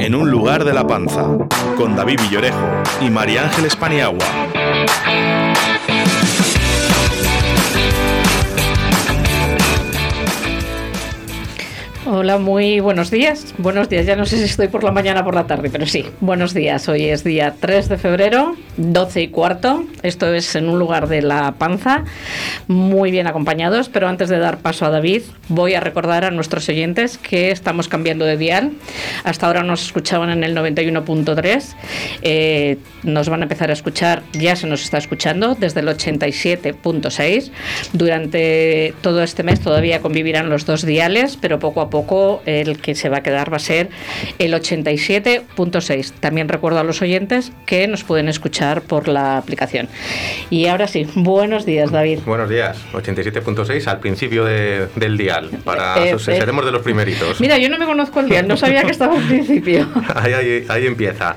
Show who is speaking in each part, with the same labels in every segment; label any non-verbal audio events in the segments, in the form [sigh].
Speaker 1: En un lugar de la panza, con David Villorejo y María Ángeles Paniagua.
Speaker 2: Hola, muy buenos días. Buenos días, ya no sé si estoy por la mañana o por la tarde, pero sí, buenos días. Hoy es día 3 de febrero, 12 y cuarto. Esto es en un lugar de la panza, muy bien acompañados, pero antes de dar paso a David, voy a recordar a nuestros oyentes que estamos cambiando de dial. Hasta ahora nos escuchaban en el 91.3, eh, nos van a empezar a escuchar, ya se nos está escuchando, desde el 87.6. Durante todo este mes todavía convivirán los dos diales, pero poco a poco el que se va a quedar va a ser el 87.6. También recuerdo a los oyentes que nos pueden escuchar por la aplicación. Y ahora sí, buenos días, David.
Speaker 3: Buenos días, 87.6 al principio del dial. Para, eh, eh, seremos de los primeritos.
Speaker 2: Mira, yo no me conozco el dial, no sabía que estaba al principio. [laughs]
Speaker 3: ahí, ahí, empieza.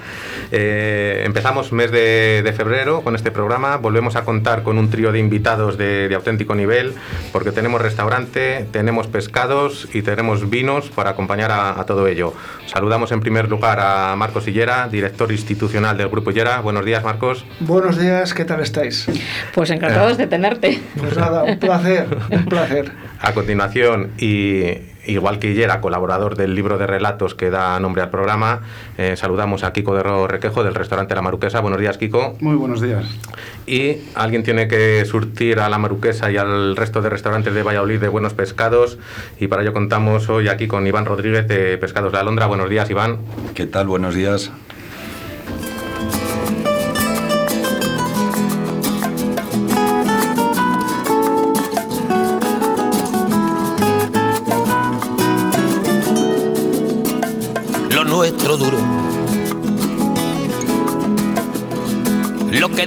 Speaker 3: Eh, empezamos mes de, febrero con este programa. Volvemos a contar con un trío de invitados de, de auténtico nivel, porque tenemos restaurante, tenemos pescados y tenemos vinos para acompañar a, todo ello. Saludamos en primer lugar a Marcos Hillera, director institucional del Grupo Hillera. Buenos días, Marcos.
Speaker 4: Buenos días, ¿qué tal estáis?
Speaker 2: Pues encantados de tenerte.
Speaker 4: Pues nada, un placer, un placer.
Speaker 3: A continuación, y igual que Hillera, colaborador del libro de relatos que da nombre al programa, eh, saludamos a Kiko de Requejo del restaurante La Maruquesa. Buenos días, Kiko.
Speaker 5: Muy buenos días.
Speaker 3: Y alguien tiene que surtir a La Maruquesa y al resto de restaurantes de Valladolid de buenos pescados. Y para ello contamos hoy aquí con Iván Rodríguez de Pescados La Alondra. Buenos días, Iván.
Speaker 6: ¿Qué tal? Buenos días.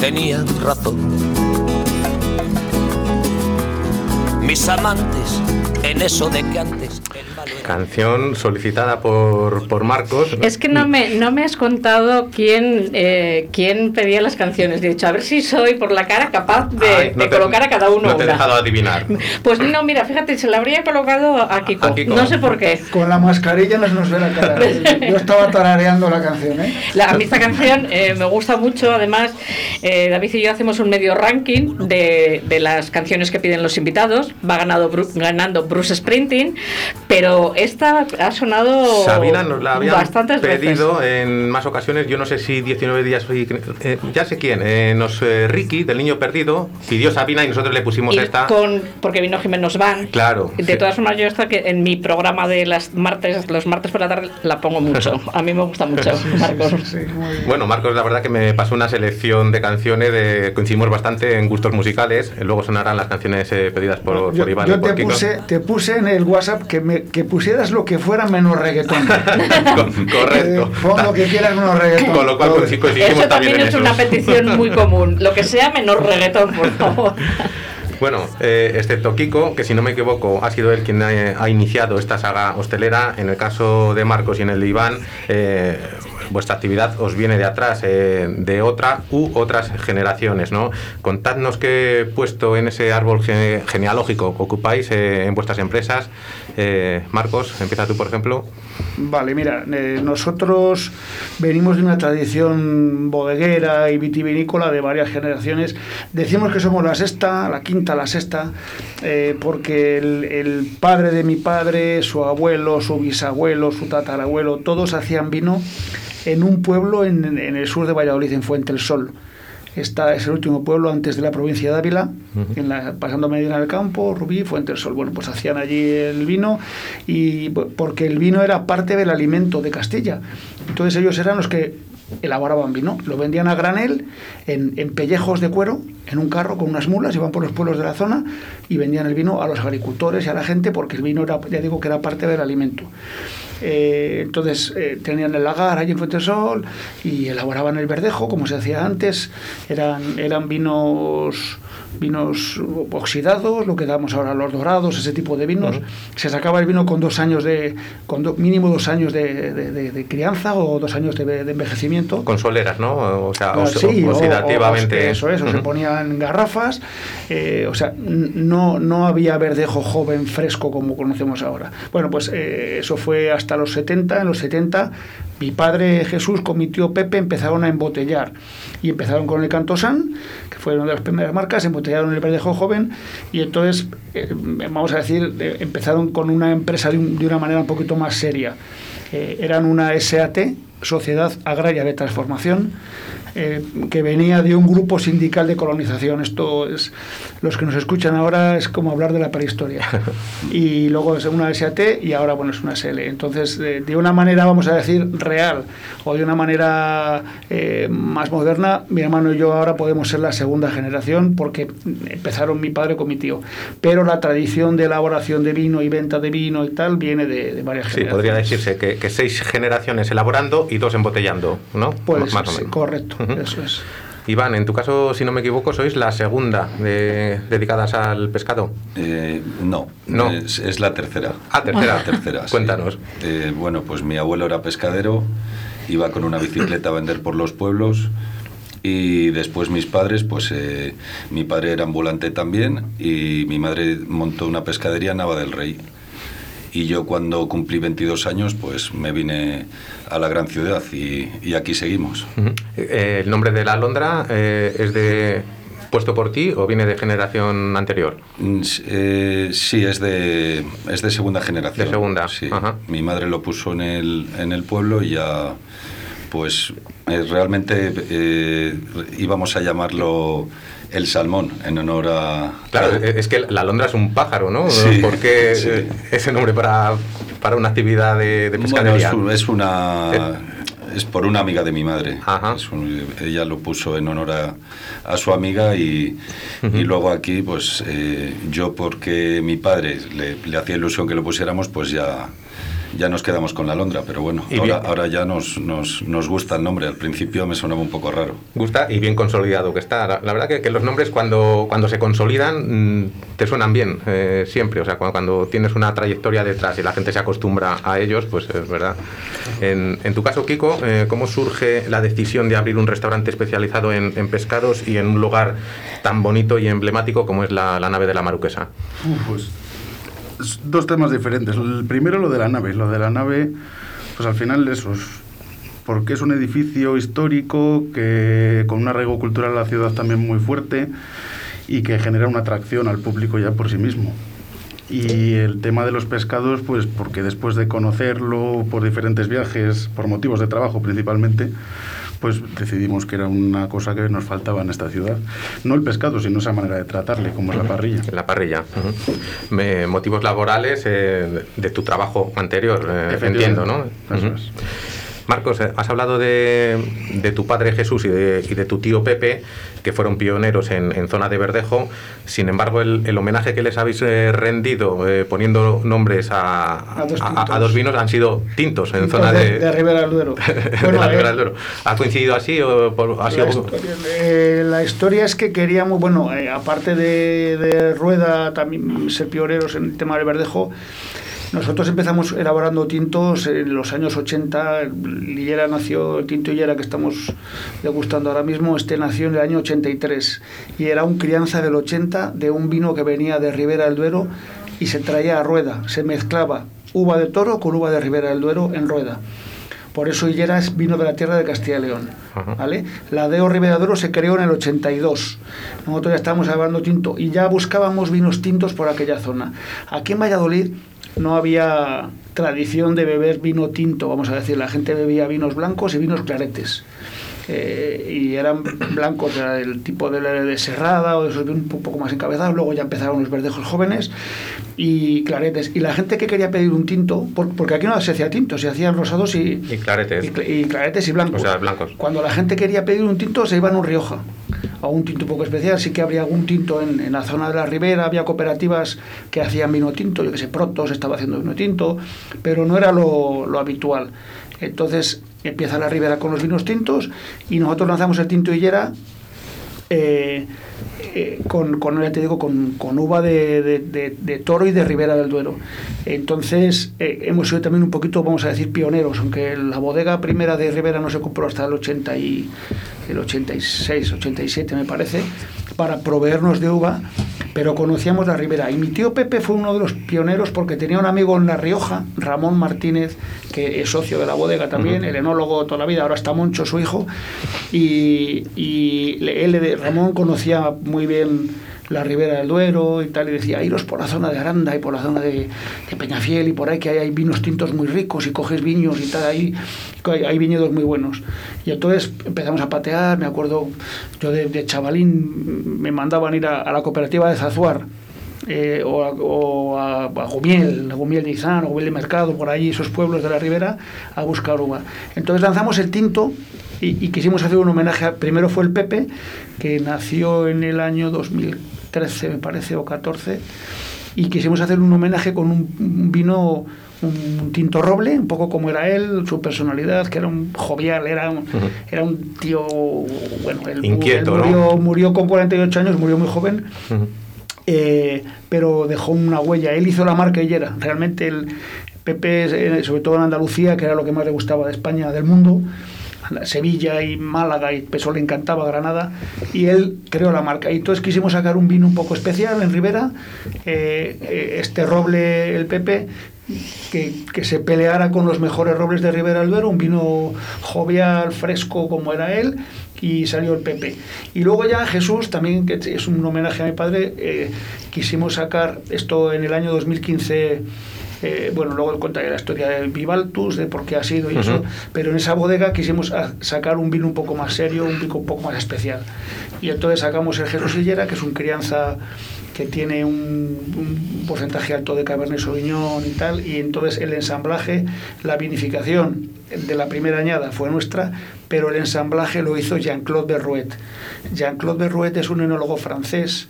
Speaker 7: Tenía razón. Mis amantes en eso de que antes
Speaker 3: Canción solicitada por, por Marcos.
Speaker 2: Es que no me, no me has contado quién, eh, quién pedía las canciones. He dicho, a ver si soy por la cara capaz de, colocar a cada uno.
Speaker 3: No te he dejado adivinar. [laughs]
Speaker 2: Pues no, mira, fíjate, se la habría colocado a Kiko. No sé por qué.
Speaker 4: Con la mascarilla no se nos ve la cara. [laughs] Yo estaba tarareando la canción. ¿eh?
Speaker 2: a mí esta canción eh, me gusta mucho. Además, eh, David y yo hacemos un medio ranking de, de las canciones que piden los invitados. Va ganado, ganando Bruce Sprinting, pero esta ha sonado
Speaker 3: Sabina nos la había pedido en más ocasiones, yo no sé si 19 días, eh, ya sé quién, eh, nos, eh, Ricky del Niño Perdido pidió Sabina y nosotros le pusimos esta.
Speaker 2: Con, porque vino Jiménez Van.
Speaker 3: Claro.
Speaker 2: De todas formas, yo esta que en mi programa de las martes, los martes por la tarde la pongo mucho. [laughs] A mí me gusta mucho, Marcos.
Speaker 3: bueno, Marcos, la verdad que me pasó una selección de canciones, de, coincidimos bastante en gustos musicales, luego sonarán las canciones pedidas por,
Speaker 4: yo,
Speaker 3: Iván.
Speaker 4: Yo te, puse, te puse en el WhatsApp que, me, que pusieras lo que fuera menos reggaetón. [laughs]
Speaker 3: Correcto.
Speaker 4: Eh, lo que quieras menos reggaetón.
Speaker 3: Con lo cual
Speaker 2: Eso también es una petición muy común. Lo que sea menos reggaetón, por favor. [laughs]
Speaker 3: Bueno, eh, excepto Kiko, que si no me equivoco ha sido él quien ha, iniciado esta saga hostelera, en el caso de Marcos y en el de Iván, eh, vuestra actividad os viene de atrás, eh, de otra u otras generaciones, ¿no? Contadnos qué puesto en ese árbol genealógico ocupáis en vuestras empresas Eh, Marcos, empieza tú, por ejemplo.
Speaker 4: Vale, mira, eh, nosotros venimos de una tradición bodeguera y vitivinícola de varias generaciones. Decimos que somos la sexta, la quinta, la sexta, eh, porque el, padre de mi padre, su abuelo, su bisabuelo, su tatarabuelo, todos hacían vino en un pueblo en, en el sur de Valladolid, en Fuente el Sol. Esta es el último pueblo antes de la provincia de Ávila, en la, pasando Medina del Campo, Rubí, Fuente del Sol. Bueno, pues hacían allí el vino y p- porque el vino era parte del alimento de Castilla. Entonces ellos eran los que elaboraban vino, lo vendían a granel en, en pellejos de cuero, en un carro con unas mulas, iban por los pueblos de la zona y vendían el vino a los agricultores y a la gente porque el vino era, ya digo que era parte del alimento. Eh, entonces eh, tenían el lagar allí en Fuentesol y elaboraban el verdejo como se hacía antes. Eran, eran vinos vinos oxidados, lo que damos ahora los dorados, ese tipo de vinos. Se sacaba el vino con dos años de, con do- mínimo dos años de, de- de- de crianza o dos años de, envejecimiento.
Speaker 3: Con soleras, ¿no? O sea,
Speaker 4: Ah,
Speaker 3: os-
Speaker 4: sí, o-
Speaker 3: oxidativamente.
Speaker 4: o- eso es, o se ponían garrafas, eh, o sea, no, no había verdejo joven fresco como conocemos ahora. Bueno, pues eh, eso fue hasta los 70, en los 70 mi padre Jesús con mi tío Pepe empezaron a embotellar y empezaron con el Cantosán, fue una de las primeras marcas, embotellaron el verdejo joven y entonces, eh, vamos a decir, eh, empezaron con una empresa de una manera un poquito más seria. Eh, eran una SAT, Sociedad Agraria de Transformación, eh, que venía de un grupo sindical de colonización. Esto es, los que nos escuchan ahora es como hablar de la prehistoria. [laughs] Y luego es una SAT y ahora, bueno, es una SL. Entonces, de, de una manera, vamos a decir, real o de una manera eh, más moderna, mi hermano y yo ahora podemos ser la segunda generación porque empezaron mi padre con mi tío. Pero la tradición de elaboración de vino y venta de vino y tal viene de, de varias
Speaker 3: Sí,
Speaker 4: generaciones.
Speaker 3: podría decirse que, que seis generaciones elaborando y dos embotellando, ¿no?
Speaker 4: Puede
Speaker 3: M-
Speaker 4: ser, sí, correcto, Eso es.
Speaker 3: Iván, en tu caso, si no me equivoco, sois la segunda de- dedicadas al pescado.
Speaker 5: Eh, no,
Speaker 3: No.
Speaker 5: Es, es la tercera.
Speaker 3: Ah, tercera.
Speaker 5: La tercera, sí.
Speaker 3: Cuéntanos.
Speaker 5: Eh, bueno, pues mi abuelo era pescadero, iba con una bicicleta a vender por los pueblos y después mis padres, pues eh, mi padre era ambulante también y mi madre montó una pescadería en Nava del Rey. Y yo cuando cumplí 22 años, pues me vine a la gran ciudad y, y aquí seguimos.
Speaker 3: Eh, ¿El nombre de la alondra eh, es de puesto por ti o viene de generación anterior?
Speaker 5: Mm, eh, sí, es de, es de segunda generación.
Speaker 3: De segunda,
Speaker 5: Sí.
Speaker 3: ajá.
Speaker 5: Mi madre lo puso en el, en el pueblo y ya, pues eh, realmente eh, íbamos a llamarlo el salmón en honor a...
Speaker 3: Claro, es que la alondra es un pájaro, ¿no?
Speaker 5: Sí,
Speaker 3: ¿Por qué
Speaker 5: sí.
Speaker 3: ese nombre para, para una actividad de, de
Speaker 5: Bueno, es, un- es una... Es por una amiga de mi madre.
Speaker 3: Ajá.
Speaker 5: Es un- ella lo puso en honor a, a su amiga y, y luego aquí, pues eh, yo porque mi padre le, le hacía ilusión que lo pusiéramos, pues ya, ya nos quedamos con la alondra. Pero bueno,
Speaker 3: Y
Speaker 5: ahora,
Speaker 3: bien.
Speaker 5: ahora ya nos, nos, nos gusta el nombre. Al principio me sonaba un poco raro.
Speaker 3: gusta y bien consolidado que está. La, la verdad que, que los nombres cuando, cuando se consolidan mm, te suenan bien, eh, siempre. O sea, cuando, cuando tienes una trayectoria detrás y la gente se acostumbra a ellos, pues es verdad. En, en tu caso, Kiko, eh, ¿cómo surge la decisión de abrir un restaurante especializado en, en pescados y en un lugar tan bonito y emblemático como es la, la nave de la Maruquesa?
Speaker 6: Uf, pues es dos temas diferentes. El primero lo de la nave. Lo de la nave, pues al final eso es porque es un edificio histórico que con un arraigo cultural a la ciudad también muy fuerte y que genera una atracción al público ya por sí mismo. Y el tema de los pescados, pues porque después de conocerlo por diferentes viajes, por motivos de trabajo principalmente, pues decidimos que era una cosa que nos faltaba en esta ciudad. No el pescado, sino esa manera de tratarle, como es la parrilla.
Speaker 3: La parrilla. motivos laborales eh, de tu trabajo anterior, eh, entiendo, ¿no?
Speaker 6: Eso es.
Speaker 3: Marcos, eh, has hablado de, de tu padre Jesús y de, y de tu tío Pepe, que fueron pioneros en, en zona de Verdejo. Sin embargo, el, el homenaje que les habéis eh, rendido eh, poniendo nombres a,
Speaker 4: A dos
Speaker 3: a- a dos vinos han sido tintos en
Speaker 4: Tintos
Speaker 3: zona
Speaker 4: de,
Speaker 3: de,
Speaker 4: Ribera del Duero. [laughs] Bueno,
Speaker 3: la
Speaker 4: eh,
Speaker 3: Ribera del Duero. ¿Ha coincidido así o por- ha
Speaker 4: La
Speaker 3: sido
Speaker 4: historia, eh, la historia es que queríamos, bueno, eh, aparte de, de Rueda, también ser pioneros en el tema del verdejo, nosotros empezamos elaborando tintos en los años 80. Lillera nació, el tinto Lillera que estamos degustando ahora mismo, este nació en el año 83 y era un crianza del 80 de un vino que venía de Ribera del Duero y se traía a rueda, se mezclaba uva de toro con uva de Ribera del Duero en rueda. Por eso Hillera es vino de la tierra de Castilla y León. ¿vale? La Deo Ribera del Duero se creó en el 82. Nosotros ya estábamos hablando tinto y ya buscábamos vinos tintos por aquella zona. Aquí en Valladolid no había tradición de beber vino tinto, vamos a decir. La gente bebía vinos blancos y vinos claretes. Eh, y eran blancos, era del tipo de, de serrada o de esos un poco más encabezados. Luego ya empezaron los verdejos jóvenes y claretes. Y la gente que quería pedir un tinto, porque aquí no se hacía tinto, se hacían rosados y,
Speaker 3: y claretes.
Speaker 4: Y, claretes y blancos.
Speaker 3: O sea, blancos.
Speaker 4: Cuando la gente quería pedir un tinto, se iban a un Rioja a un tinto un poco especial. Sí que habría algún tinto en, en, la zona de la ribera, había cooperativas que hacían vino tinto, yo que sé, Protos estaba haciendo vino tinto, pero no era lo, lo habitual. Entonces empieza la ribera con los vinos tintos y nosotros lanzamos el tinto hillera eh, eh, con, con, te digo, con, con uva de, de, de, toro y de Ribera del Duero. Entonces, eh, hemos sido también un poquito, vamos a decir, pioneros, aunque la bodega primera de Ribera no se compró hasta el, 80 y, el 86, 87 me parece, para proveernos de uva, pero conocíamos la Ribera. Y mi tío Pepe fue uno de los pioneros porque tenía un amigo en La Rioja, Ramón Martínez, que es socio de la bodega también, uh -huh. el enólogo toda la vida, ahora está Moncho, su hijo, y, y él, Ramón, conocía muy bien la Ribera del Duero y tal, y decía, iros por la zona de Aranda y por la zona de, Peñafiel y por ahí que hay, hay, vinos tintos muy ricos y coges viños y tal, ahí hay, viñedos muy buenos. Y entonces empezamos a patear, me acuerdo, yo de, chavalín me mandaban ir a, a la cooperativa de Zazuar, eh, o, a, o a, a, Gumiel, Gumiel de Izán, o Gumiel de Mercado, por ahí, esos pueblos de la ribera, a buscar uva. Entonces lanzamos el tinto y, quisimos hacer un homenaje. Primero fue el Pepe, que nació en el año 2013, me parece, o 14, y quisimos hacer un homenaje con un, vino un tinto roble, un poco como era él, su personalidad, que era un jovial, era un, uh -huh. era un tío, bueno, él,
Speaker 3: Inquieto,
Speaker 4: él murió,
Speaker 3: ¿no?
Speaker 4: murió, con 48 años, murió muy joven, uh -huh. eh, pero dejó una huella. Él hizo la marca Hillera. Realmente el Pepe, sobre todo en Andalucía, que era lo que más le gustaba de España, del mundo, Sevilla y Málaga, y eso le encantaba Granada, y él creó la marca. Y entonces quisimos sacar un vino un poco especial en Ribera, eh, este roble, el Pepe, que, que, se peleara con los mejores robles de Ribera del Duero, un vino jovial, fresco como era él, y salió el Pepe. Y luego ya Jesús, también, que es un homenaje a mi padre, eh, quisimos sacar esto en el año 2015. Eh, bueno, luego contaré la historia del Vivaltus, de por qué ha sido y uh -huh. eso, pero en esa bodega quisimos sacar un vino un poco más serio, un vino un poco más especial. Y entonces sacamos el Jesús Hillera, que es un crianza que tiene un, un, porcentaje alto de Cabernet Sauvignon y tal, y entonces el ensamblaje, la vinificación de la primera añada fue nuestra, pero el ensamblaje lo hizo Jean-Claude Berruet. Jean-Claude Berruet es un enólogo francés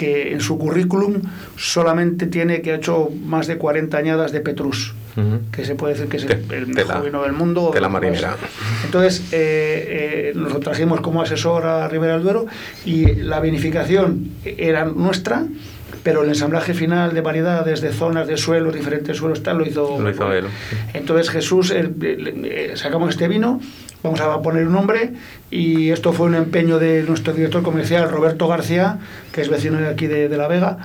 Speaker 4: que en su currículum solamente tiene que ha hecho más de 40 añadas de Petrus. Uh -huh. que se puede decir que es el, el mejor vino del mundo.
Speaker 3: De la marinera.
Speaker 4: Entonces, eh, eh, nos lo trajimos como asesor a Ribera del Duero y la vinificación era nuestra, pero el ensamblaje final de variedades, de zonas, de suelos, diferentes suelos, tal, lo hizo,
Speaker 3: lo hizo él.
Speaker 4: Entonces, Jesús, el, el, el, sacamos este vino, vamos a poner un nombre, y esto fue un empeño de nuestro director comercial, Roberto García, que es vecino de aquí de, de La Vega,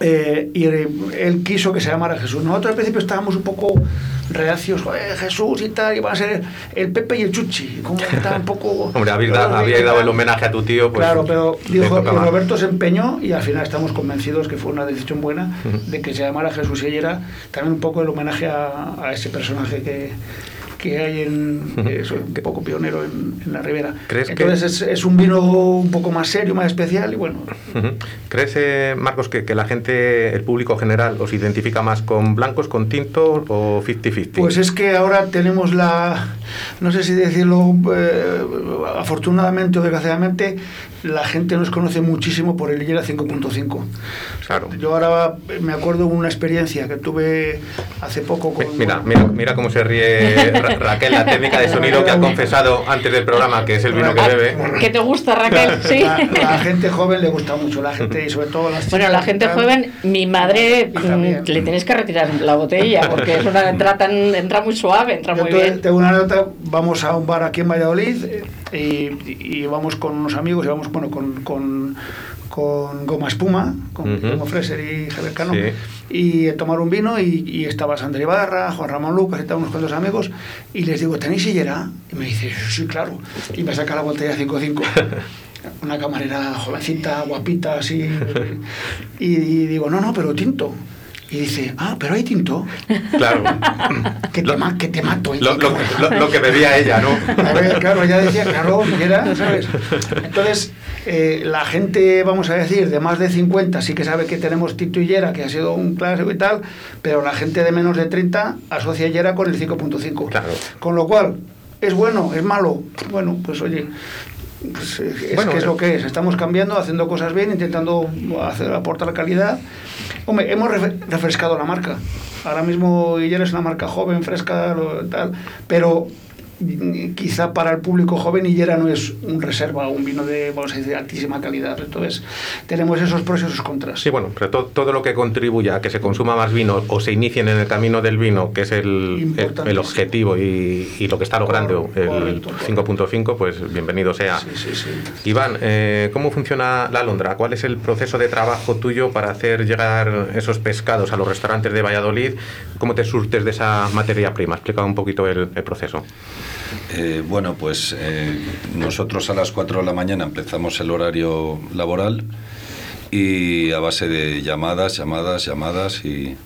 Speaker 4: eh, y él quiso que se llamara Jesús. Nosotros al principio estábamos un poco reacios, Jesús y tal, iban a ser el Pepe y el Chuchi, como estaba un poco... [laughs]
Speaker 3: Hombre, había, dado, había dado el homenaje a tu tío, pues...
Speaker 4: Claro, pero dijo, y Roberto se empeñó y al final estamos convencidos que fue una decisión buena uh -huh. de que se llamara Jesús y era también un poco el homenaje a, a ese personaje que que hay en [laughs] eh, soy un poco pionero en, en la ribera.
Speaker 3: ¿Crees
Speaker 4: entonces
Speaker 3: que...
Speaker 4: es, es, un vino un poco más serio más especial y bueno.
Speaker 3: Crees eh, Marcos que, que, la gente el público general os identifica más con blancos con tintos o 50-50
Speaker 4: pues es que ahora tenemos la no sé si decirlo eh, afortunadamente o desgraciadamente la gente nos conoce muchísimo por el Hillera 5.5
Speaker 3: claro.
Speaker 4: Yo ahora me acuerdo una experiencia que tuve hace poco con
Speaker 3: mira mira mira cómo se ríe [laughs] Raquel, la técnica de sonido que ha confesado antes del programa, que es el vino que bebe.
Speaker 2: ¿Qué te gusta, Raquel? Sí.
Speaker 4: La, la, gente joven le gusta mucho, la gente y sobre todo las
Speaker 2: Bueno, la gente joven, mi madre mm, le tienes que retirar la botella porque es una entra tan entra muy suave, entra
Speaker 4: Yo
Speaker 2: muy
Speaker 4: te,
Speaker 2: bien.
Speaker 4: Tengo una nota, vamos a un bar aquí en Valladolid y, y, vamos con unos amigos y vamos bueno con, con con Goma Espuma, con. Guillermo Freser y Javier Cano,
Speaker 3: Sí.
Speaker 4: y tomar un vino y, y estaba Sandra Ibarra, Juan Ramón Lucas y tal, unos cuantos amigos, y les digo, ¿tenéis sillera? Y me dice, sí, claro. Y me saca la botella 5-5. [laughs] Una camarera jovencita, guapita, así. Y, y digo, no, no, pero tinto. Y dice, ah, pero hay tinto.
Speaker 3: Claro. [laughs]
Speaker 4: Que te, ma- que te mato.
Speaker 3: Lo, lo- lo- lo que bebía ella, ¿no?
Speaker 4: A ver, claro, ella decía, claro, era, ¿sabes? Entonces, eh, la gente, vamos a decir, de más de 50 sí que sabe que tenemos Tito y Yera, que ha sido un clásico y tal, pero la gente de menos de 30 asocia Yera con el 5.5.
Speaker 3: Claro.
Speaker 4: Con lo cual, ¿es bueno? ¿Es malo? Bueno, pues oye, pues, eh, es
Speaker 3: Bueno,
Speaker 4: que es lo que es. Estamos cambiando, haciendo cosas bien, intentando hacer, aportar calidad. Hombre, hemos refrescado la marca. Ahora mismo Yera es una marca joven, fresca, tal, pero quizá para el público joven Hillera no es un reserva, un vino de, vamos a decir, altísima calidad. Entonces, tenemos esos pros y esos contras.
Speaker 3: Sí, bueno, pero to- todo lo que contribuya a que se consuma más vino o se inicien en el camino del vino, que es el, el, el objetivo y, y lo que está logrando el
Speaker 4: Correcto,
Speaker 3: 5.5, pues bienvenido sea.
Speaker 4: Sí, sí, sí.
Speaker 3: Iván, eh, ¿cómo funciona la alondra? ¿Cuál es el proceso de trabajo tuyo para hacer llegar esos pescados a los restaurantes de Valladolid? ¿Cómo te surtes de esa materia prima? Explica un poquito el, el proceso.
Speaker 5: Eh, bueno, pues eh, nosotros a las 4 de la mañana empezamos el horario laboral y a base de llamadas, llamadas, llamadas y,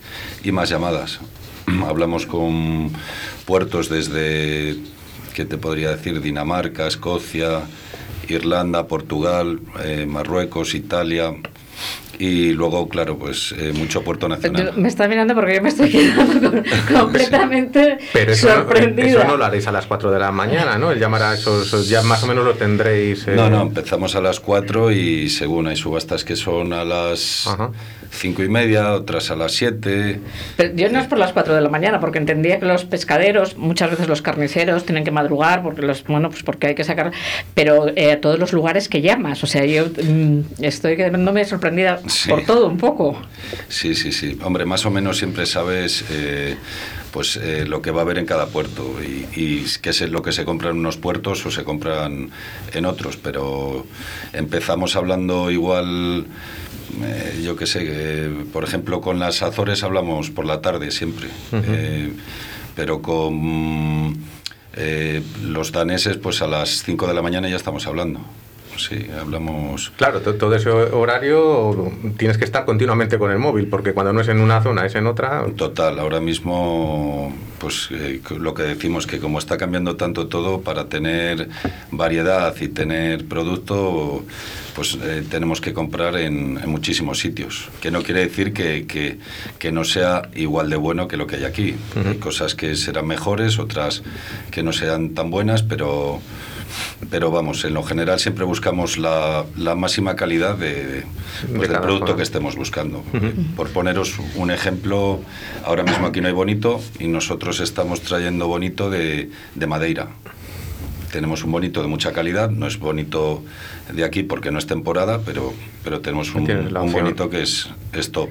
Speaker 5: y más llamadas. [clears throat] Hablamos con puertos desde, ¿qué te podría decir? Dinamarca, Escocia, Irlanda, Portugal, eh, Marruecos, Italia y luego, claro, pues eh, mucho puerto nacional.
Speaker 2: Yo- me está mirando porque yo me estoy quedando con- [laughs] completamente
Speaker 3: Pero eso no,
Speaker 2: sorprendida.
Speaker 3: eso no lo haréis a las 4 de la mañana, ¿no? El llamar a esos, ya más o menos lo tendréis. eh,
Speaker 5: No, no, empezamos a las 4 y según hay subastas que son a las
Speaker 3: Ajá.
Speaker 5: Cinco y media, otras a las 7.
Speaker 2: Pero yo no es por las 4 de la mañana, porque entendía que los pescaderos, muchas veces los carniceros, tienen que madrugar, porque los, bueno, pues porque hay que sacar, pero eh, a todos los lugares que llamas. O sea, yo mm, estoy quedándome sorprendida
Speaker 5: Sí.
Speaker 2: por todo un poco.
Speaker 5: Sí, sí, sí. Hombre, más o menos siempre sabes eh, pues eh, lo que va a haber en cada puerto y, y qué es lo que se compra en unos puertos o se compran en otros. Pero empezamos hablando igual, eh, yo qué sé, eh, por ejemplo, con las Azores hablamos por la tarde siempre. Eh, pero con eh, los daneses, pues a las 5 de la mañana ya estamos hablando. Sí, hablamos...
Speaker 3: Claro, to- todo ese horario tienes que estar continuamente con el móvil, porque cuando no es en una zona, es en otra.
Speaker 5: Total, ahora mismo, pues eh, lo que decimos que como está cambiando tanto todo, para tener variedad y tener producto, pues eh, tenemos que comprar en, en muchísimos sitios. Que no quiere decir que, que- que no sea igual de bueno que lo que hay aquí. Hay cosas que serán mejores, otras que no sean tan buenas, pero pero vamos, en lo general siempre buscamos la, la máxima calidad de, pues,
Speaker 3: De
Speaker 5: del producto que estemos buscando. Por poneros un ejemplo, ahora mismo aquí no hay bonito y nosotros estamos trayendo bonito de, de Madeira. Tenemos un bonito de mucha calidad, no es bonito de aquí porque no es temporada, pero, pero tenemos un, bonito que es, es top.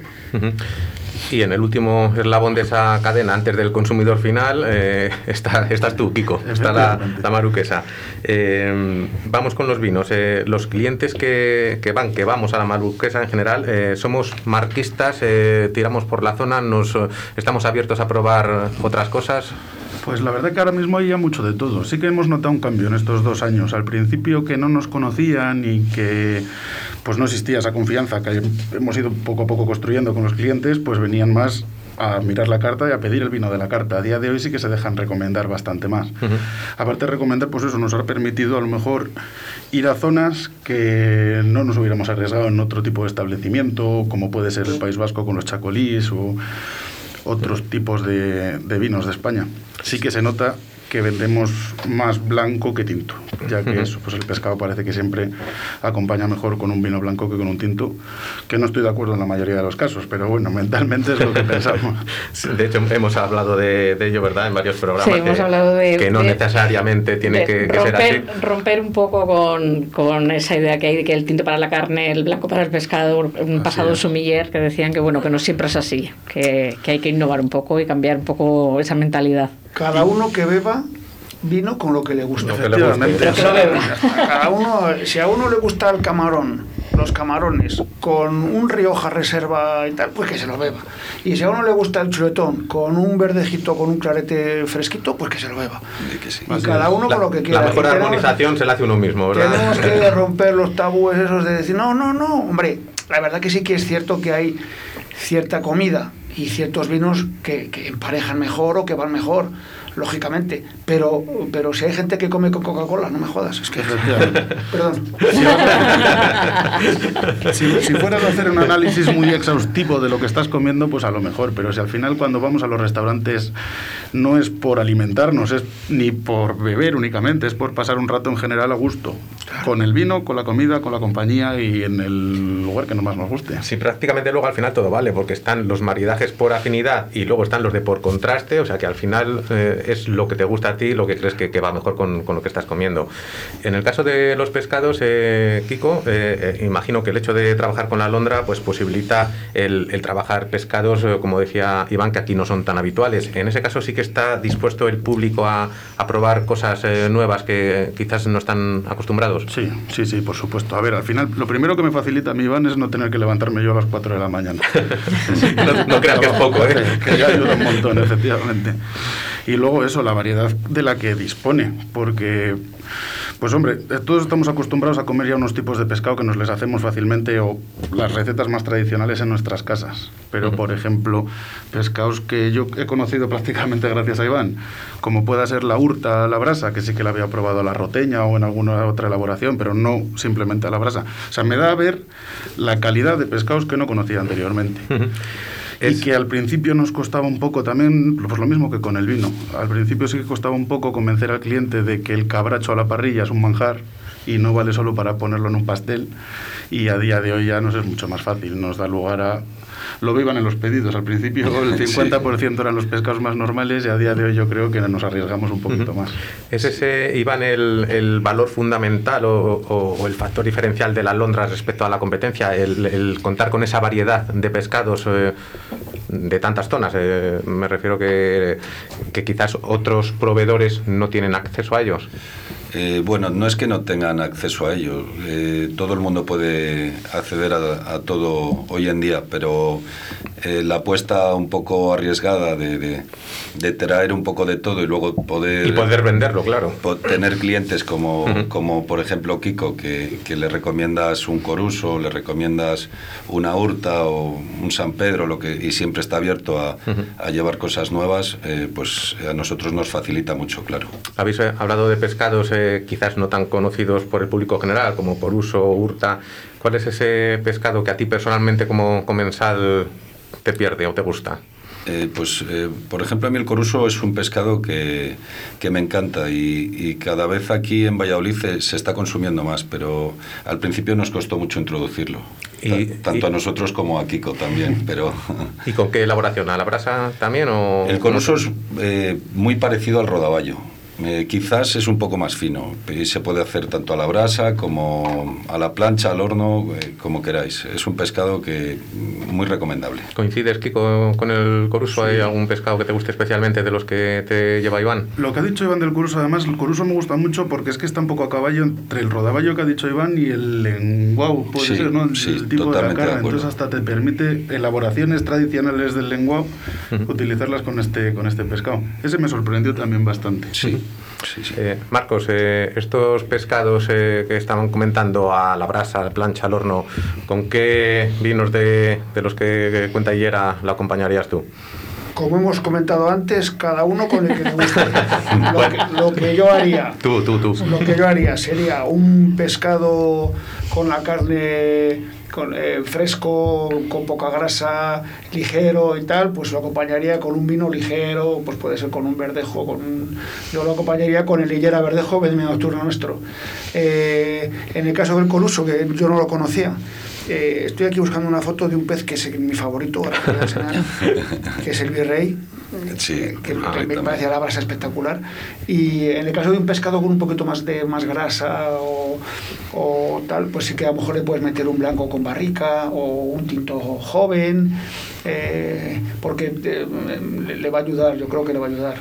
Speaker 3: Y en el último eslabón de esa cadena, antes del consumidor final, eh, está, estás tú, Kiko, está la, la maruquesa. Eh, vamos con los vinos. Eh, los clientes que, que van, que vamos a la maruquesa en general, eh, somos marquistas, eh, tiramos por la zona, nos estamos abiertos a probar otras cosas.
Speaker 6: Pues la verdad que ahora mismo hay ya mucho de todo. Sí que hemos notado un cambio en estos dos años. Al principio que no nos conocían y que pues no existía esa confianza que hemos ido poco a poco construyendo con los clientes, pues venían más a mirar la carta y a pedir el vino de la carta. A día de hoy sí que se dejan recomendar bastante más. Aparte de recomendar, pues eso nos ha permitido a lo mejor ir a zonas que no nos hubiéramos arriesgado en otro tipo de establecimiento, como puede ser el País Vasco con los chacolís o otros tipos de, de vinos de España. Sí que se nota que vendemos más blanco que tinto, ya que eso, pues el pescado parece que siempre acompaña mejor con un vino blanco que con un tinto, que no estoy de acuerdo en la mayoría de los casos, pero bueno, mentalmente es lo que [laughs] pensamos.
Speaker 3: De hecho, hemos hablado de, de ello, ¿verdad? En varios programas.
Speaker 2: Sí, hemos
Speaker 3: que,
Speaker 2: hablado de-
Speaker 3: que no
Speaker 2: de-
Speaker 3: necesariamente tiene
Speaker 2: de
Speaker 3: que, que ser
Speaker 2: romper,
Speaker 3: así.
Speaker 2: romper un poco con, con esa idea que hay de que el tinto para la carne, el blanco para el pescado, un pasado
Speaker 6: es.
Speaker 2: sumiller, que decían que bueno que no siempre es así, que, que hay que innovar un poco y cambiar un poco esa mentalidad.
Speaker 4: Cada uno que beba vino con lo que le gusta.
Speaker 3: Lo que le guste.
Speaker 6: Efectivamente.
Speaker 2: Pero que lo beba.
Speaker 4: Cada uno, si a uno le gusta el camarón los camarones con un Rioja Reserva y tal, pues que se lo beba. Y si a uno le gusta el chuletón con un verdejito, con un clarete fresquito, pues que se lo beba. Y cada uno
Speaker 3: la,
Speaker 4: con lo que quiera.
Speaker 3: La mejor
Speaker 4: tenemos-
Speaker 3: armonización se la hace uno mismo, ¿verdad?
Speaker 4: tenemos que [laughs] romper los tabúes esos de decir, no, no, no, hombre, la verdad que sí que es cierto que hay cierta comida y ciertos vinos que, emparejan mejor o que van mejor, lógicamente, pero, pero si hay gente que come con Coca-Cola, no me jodas, es que... Perdón. [laughs]
Speaker 6: Si, si fueras a hacer un análisis muy exhaustivo de lo que estás comiendo, pues a lo mejor, pero si al final cuando vamos a los restaurantes no es por alimentarnos, es ni por beber únicamente, es por pasar un rato en general a gusto, con el vino, con la comida, con la compañía y en el lugar que no más nos guste.
Speaker 3: Sí, prácticamente luego al final todo vale, porque están los maridajes por afinidad y luego están los de por contraste, o sea que al final eh, es lo que te gusta a ti, lo que crees que, que va mejor con, con lo que estás comiendo. En el caso de los pescados, eh, Kiko, eh, eh, imagino que el hecho de trabajar con la alondra pues posibilita el, el trabajar pescados, como decía Iván, que aquí no son tan habituales. En ese caso sí que está dispuesto el público a, a probar cosas nuevas que quizás no están acostumbrados.
Speaker 6: Sí, sí, sí, por supuesto. A ver, al final, lo primero que me facilita a mí, Iván, es no tener que levantarme yo a las 4 de la mañana. [laughs] [laughs]
Speaker 3: No- no creas que es poco, ¿eh?
Speaker 6: Que ya ayuda un montón, efectivamente. Y luego eso, la variedad de la que dispone, porque, pues hombre, eh, todos estamos acostumbrados a comer ya unos tipos de pescado que nos les hacemos fácilmente o las recetas más tradicionales en nuestras casas. Pero,
Speaker 3: Ujú.
Speaker 6: por ejemplo, pescados que yo he conocido [laughs] prácticamente gracias a Iván, como pueda ser la hurta a la brasa, que sí que la había probado a la roteña o en alguna otra elaboración, pero no simplemente a la brasa. O sea, me da a ver la calidad de pescados que no conocía anteriormente.
Speaker 3: Es-
Speaker 6: que al principio nos costaba un poco también, pues lo mismo que con el vino. Al principio sí que costaba un poco convencer al cliente de que el cabracho a la parrilla es un manjar y no vale solo para ponerlo en un pastel. Y a día de hoy ya nos es mucho más fácil, nos da lugar a... Lo vivan en los pedidos. Al principio el [laughs] 50% eran los pescados más normales y a día de hoy yo creo que nos arriesgamos un poquito más.
Speaker 3: ¿Es ese, Iván, el, el valor fundamental o, o- o el factor diferencial de la alondra respecto a la competencia? El, el contar con esa variedad de pescados eh, de tantas zonas. Eh, me refiero que, que quizás otros proveedores no tienen acceso a ellos.
Speaker 5: Eh, bueno, no es que no tengan acceso a ello. eh, todo el mundo puede acceder a, a todo hoy en día, pero eh, la apuesta un poco arriesgada de, de- de traer un poco de todo y luego poder,
Speaker 3: Y poder venderlo, claro.
Speaker 5: po- tener clientes como,
Speaker 3: Ujú.
Speaker 5: como por ejemplo Kiko, que, que le recomiendas un coruso, le recomiendas una hurta o un San Pedro, lo que, y siempre está abierto a,
Speaker 3: Ujú.
Speaker 5: a llevar cosas nuevas, eh, pues a nosotros nos facilita mucho, claro.
Speaker 3: Habéis eh, hablado de pescados eh, quizás no tan conocidos por el público general, como por uso o hurta. ¿Cuál es ese pescado que a ti personalmente como comensal te pierde o te gusta?
Speaker 5: Eh, pues, eh, por ejemplo, a mí el coruso es un pescado que, que me encanta y, y cada vez aquí en Valladolid se, se está consumiendo más, pero al principio nos costó mucho introducirlo.
Speaker 3: Y-
Speaker 5: Ta- tanto
Speaker 3: y-
Speaker 5: a nosotros como a Kiko también, [laughs] pero
Speaker 3: ¿Y con qué elaboración? ¿A la brasa también o...?
Speaker 5: el coruso es eh, muy parecido al rodaballo. Eh, quizás es un poco más fino y se puede hacer tanto a la brasa como a la plancha, al horno, eh, como queráis. Es un pescado que mm, muy recomendable.
Speaker 3: ¿Coincides, Kiko, con el coruso? ¿Hay algún pescado que te guste especialmente de los que te lleva Iván?
Speaker 6: Lo que ha dicho Iván del Coruso, además, el Coruso me gusta mucho porque es que está un poco a caballo entre el rodaballo que ha dicho Iván y el lenguao, puede
Speaker 5: Sí,
Speaker 6: ser, ¿no? El,
Speaker 5: sí,
Speaker 6: el tipo de la
Speaker 5: totalmente de
Speaker 6: carne.
Speaker 5: acuerdo.
Speaker 6: Entonces hasta te permite elaboraciones tradicionales del lenguao, utilizarlas con este, con este pescado. Ese me sorprendió también bastante.
Speaker 5: Sí, sí, sí.
Speaker 3: Eh, Marcos, eh, estos pescados eh, que estaban comentando a la brasa, a la plancha, al horno, ¿con qué vinos de, de los que cuenta Hiera la acompañarías tú?
Speaker 4: Como hemos comentado antes, cada uno con el que le guste. [laughs] Lo que, lo que yo haría,
Speaker 3: Tú, tú, tú.
Speaker 4: lo que yo haría sería un pescado con la carne eh, fresco, con poca grasa, ligero y tal, pues lo acompañaría con un vino ligero, pues puede ser con un verdejo, con un- yo lo acompañaría con el Hillera Verdejo Vendimia Nocturno nuestro. Eh, en el caso del coluso, que yo no lo conocía, eh, estoy aquí buscando una foto de un pez que es mi favorito, que es el virrey,
Speaker 5: Sí,
Speaker 4: eh, que, que me parece la brasa espectacular. Y en el caso de un pescado con un poquito más de más grasa o, o tal, pues sí que a lo mejor le puedes meter un blanco con barrica o un tinto joven eh, porque eh, le, va a ayudar, yo creo que le va a ayudar.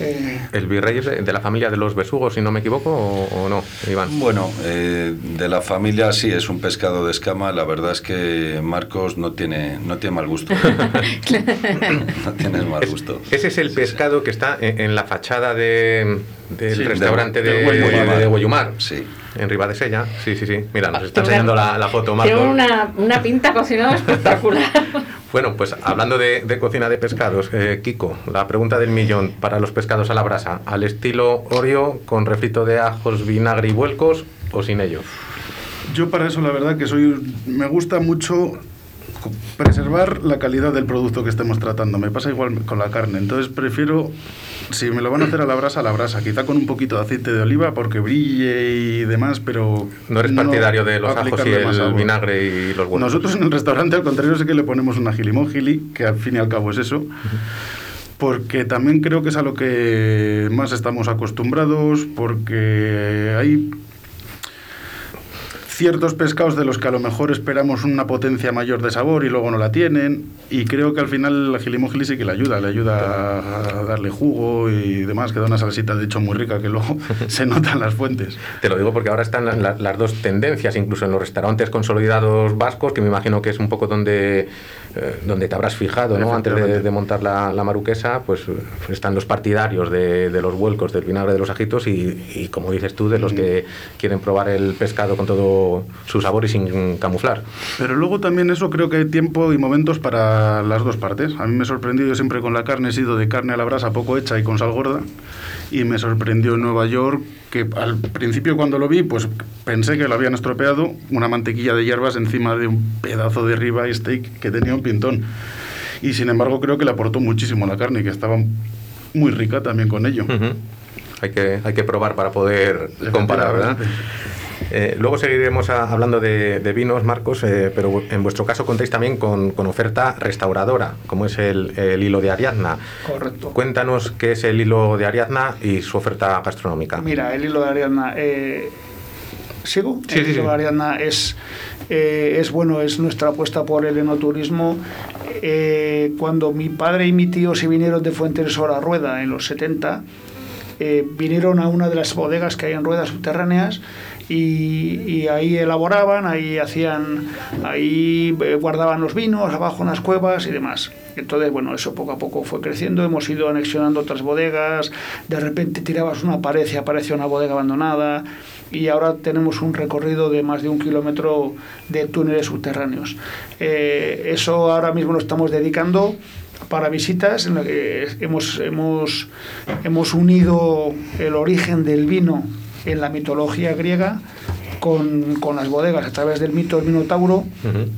Speaker 3: Eh, ¿El virrey es de la familia de los besugos, si no me equivoco, o, no, Iván?
Speaker 5: Bueno, de la familia sí, es un pescado de escama. La verdad es que Marcos no tiene, no tiene mal gusto. [laughs] no tiene mal gusto.
Speaker 3: ese es el pescado que está en, la fachada de, del restaurante de, de, de,
Speaker 5: Sí
Speaker 3: en Ribadesella. Sí, sí, sí. Mira, nos está enseñando la, la foto
Speaker 2: Marco. Tiene una, una pinta cocinada espectacular. [laughs]
Speaker 3: Bueno, pues hablando de, cocina de pescados, eh, Kiko, la pregunta del millón para los pescados a la brasa, ¿al estilo Oreo con refrito de ajos, vinagre y vuelcos o sin ellos?
Speaker 6: Yo para eso la verdad que soy me gusta mucho preservar la calidad del producto que estemos tratando. Me pasa igual con la carne. Entonces prefiero, si me lo van a hacer a la brasa, a la brasa. Quizá con un poquito de aceite de oliva porque brille y demás, pero...
Speaker 3: No eres partidario de los ajos y el vinagre y los huevos.
Speaker 6: Nosotros en el restaurante, al contrario, sé que le ponemos una gilimógili, que al fin y al cabo es eso. porque también creo que es a lo que más estamos acostumbrados, porque hay ciertos pescados de los que a lo mejor esperamos una potencia mayor de sabor y luego no la tienen. Y creo que al final la gilimógili sí que le ayuda, le ayuda a darle jugo y demás, que da una salsita de hecho muy rica que luego [laughs] se nota en las fuentes.
Speaker 3: Te lo digo porque ahora están las dos tendencias, incluso en los restaurantes consolidados vascos, que me imagino que es un poco donde eh, donde te habrás fijado, ¿no? Antes de, montar la, maruquesa, pues están los partidarios de, los vuelcos, del vinagre de los ajitos y, como dices tú, de los que quieren probar el pescado con todo su sabor y sin camuflar.
Speaker 6: Pero luego también eso creo que hay tiempo y momentos para las dos partes. A mí me sorprendió, yo siempre con la carne he sido de carne a la brasa poco hecha y con sal gorda. Y me sorprendió en Nueva York que al principio cuando lo vi pues pensé que lo habían estropeado una mantequilla de hierbas encima de un pedazo de ribeye steak que tenía un pintón. Y sin embargo creo que le aportó muchísimo la carne que estaba muy rica también con ello.
Speaker 3: Hay que hay que probar para poder comparar verdad eh, luego seguiremos hablando de, vinos, Marcos, eh, pero en vuestro caso contáis también con, oferta restauradora, como es el, hilo de Ariadna.
Speaker 4: Correcto.
Speaker 3: Cuéntanos qué es el hilo de Ariadna y su oferta gastronómica.
Speaker 4: Mira, el hilo de Ariadna. Eh, ¿Sigo?
Speaker 3: Sí,
Speaker 4: el
Speaker 3: hilo
Speaker 4: de Ariadna es, es bueno, es nuestra apuesta por el enoturismo. cuando mi padre y mi tío se vinieron de Fuentes a Rueda en los 70, vinieron a una de las bodegas que hay en ruedas subterráneas y, ahí elaboraban, ahí hacían, ahí eh, guardaban los vinos abajo en las cuevas y demás. Entonces, bueno, eso poco a poco fue creciendo, hemos ido anexionando otras bodegas, de repente tirabas una pared y aparecía una bodega abandonada y ahora tenemos un recorrido de más de un kilómetro de túneles subterráneos. Eh, eso ahora mismo lo estamos dedicando para visitas en la que hemos, hemos, hemos unido el origen del vino en la mitología griega con, las bodegas a través del mito del Minotauro,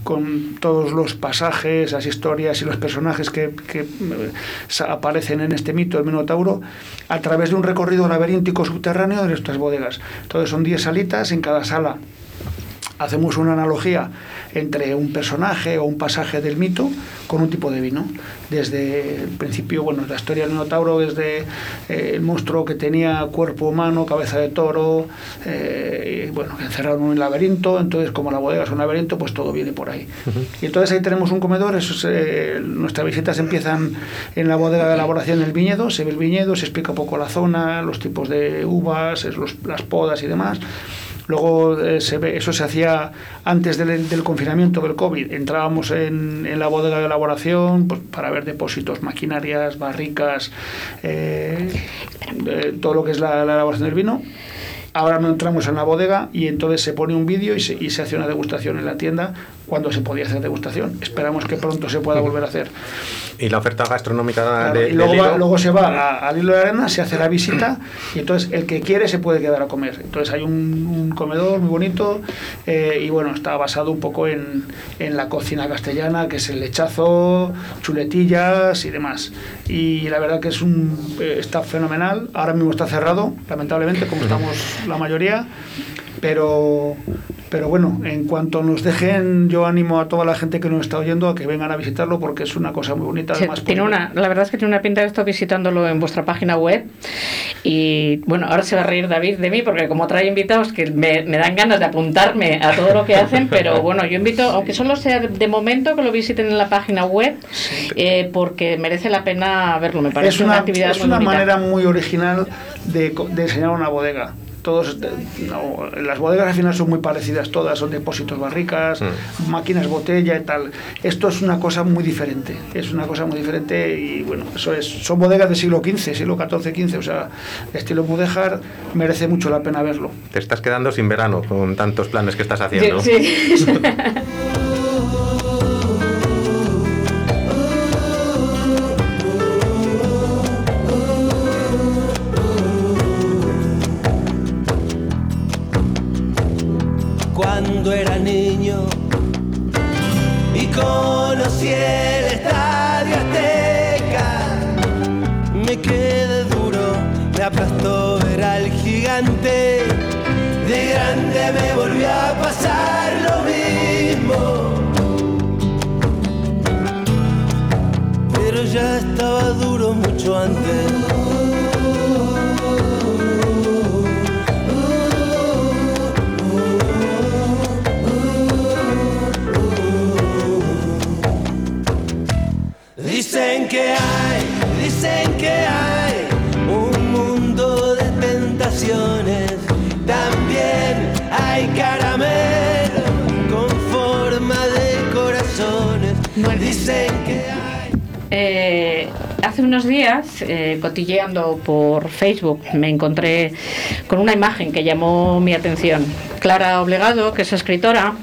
Speaker 4: con todos los pasajes, las historias y los personajes que, que, eh, aparecen en este mito del Minotauro, a través de un recorrido laberíntico subterráneo de nuestras bodegas. Entonces son 10 salitas en cada sala hacemos una analogía entre un personaje o un pasaje del mito con un tipo de vino. Desde el principio, bueno, la historia del Minotauro desde eh, el monstruo que tenía cuerpo humano, cabeza de toro, eh, bueno, encerrado en un laberinto, entonces como la bodega es un laberinto, pues todo viene por ahí. Y entonces ahí tenemos un comedor, eso eh, nuestras visitas empiezan en la bodega de elaboración del viñedo, se ve el viñedo, se explica un poco la zona, los tipos de uvas, las podas y demás. Luego eh, se ve, eso se hacía antes del, confinamiento del COVID. Entrábamos en, la bodega de elaboración pues, para ver depósitos, maquinarias, barricas, eh, todo lo que es la, elaboración del vino. Ahora no entramos en la bodega y entonces se pone un vídeo y se, y se hace una degustación en la tienda cuando se podía hacer degustación. Esperamos que pronto se pueda volver a hacer.
Speaker 3: Y la oferta gastronómica de,
Speaker 4: y luego, luego se va al hilo de arena, se hace la visita y entonces el que quiere se puede quedar a comer. Entonces hay un, comedor muy bonito eh, y bueno, está basado un poco en, en, la cocina castellana, que es el lechazo, chuletillas y demás. Y la verdad que es un, eh, está fenomenal. Ahora mismo está cerrado, lamentablemente, como estamos la mayoría, pero Pero bueno, en cuanto nos dejen, yo animo a toda la gente que nos está oyendo a que vengan a visitarlo porque es una cosa muy bonita. además,
Speaker 2: tiene una, la verdad es que tiene una pinta de esto visitándolo en vuestra página web. Y bueno, ahora se va a reír David de mí porque como trae invitados que me, me dan ganas de apuntarme a todo lo que hacen, pero bueno, yo invito, aunque solo sea de, de momento, que lo visiten en la página web eh, porque merece la pena verlo. Me parece
Speaker 4: es una,
Speaker 2: actividad
Speaker 4: es
Speaker 2: muy
Speaker 4: una
Speaker 2: bonita.
Speaker 4: manera muy original de, de enseñar una bodega. Todos, no, las bodegas al final son muy parecidas todas, son depósitos barricas, máquinas botella y tal. Esto es una cosa muy diferente, es una cosa muy diferente y bueno, eso es, son bodegas del siglo XV, siglo XIV, XV, o sea, estilo mudéjar merece mucho la pena verlo.
Speaker 3: Te estás quedando sin verano con tantos planes que estás haciendo.
Speaker 2: Sí, sí. [laughs] [laughs]
Speaker 7: me volvió a pasar lo mismo. Pero ya estaba duro mucho antes. Dicen que hay, dicen que hay Dicen que hay.
Speaker 2: Eh, hace unos días, eh, cotilleando por Facebook, me encontré con una imagen que llamó mi atención. Clara Obligado, que es escritora,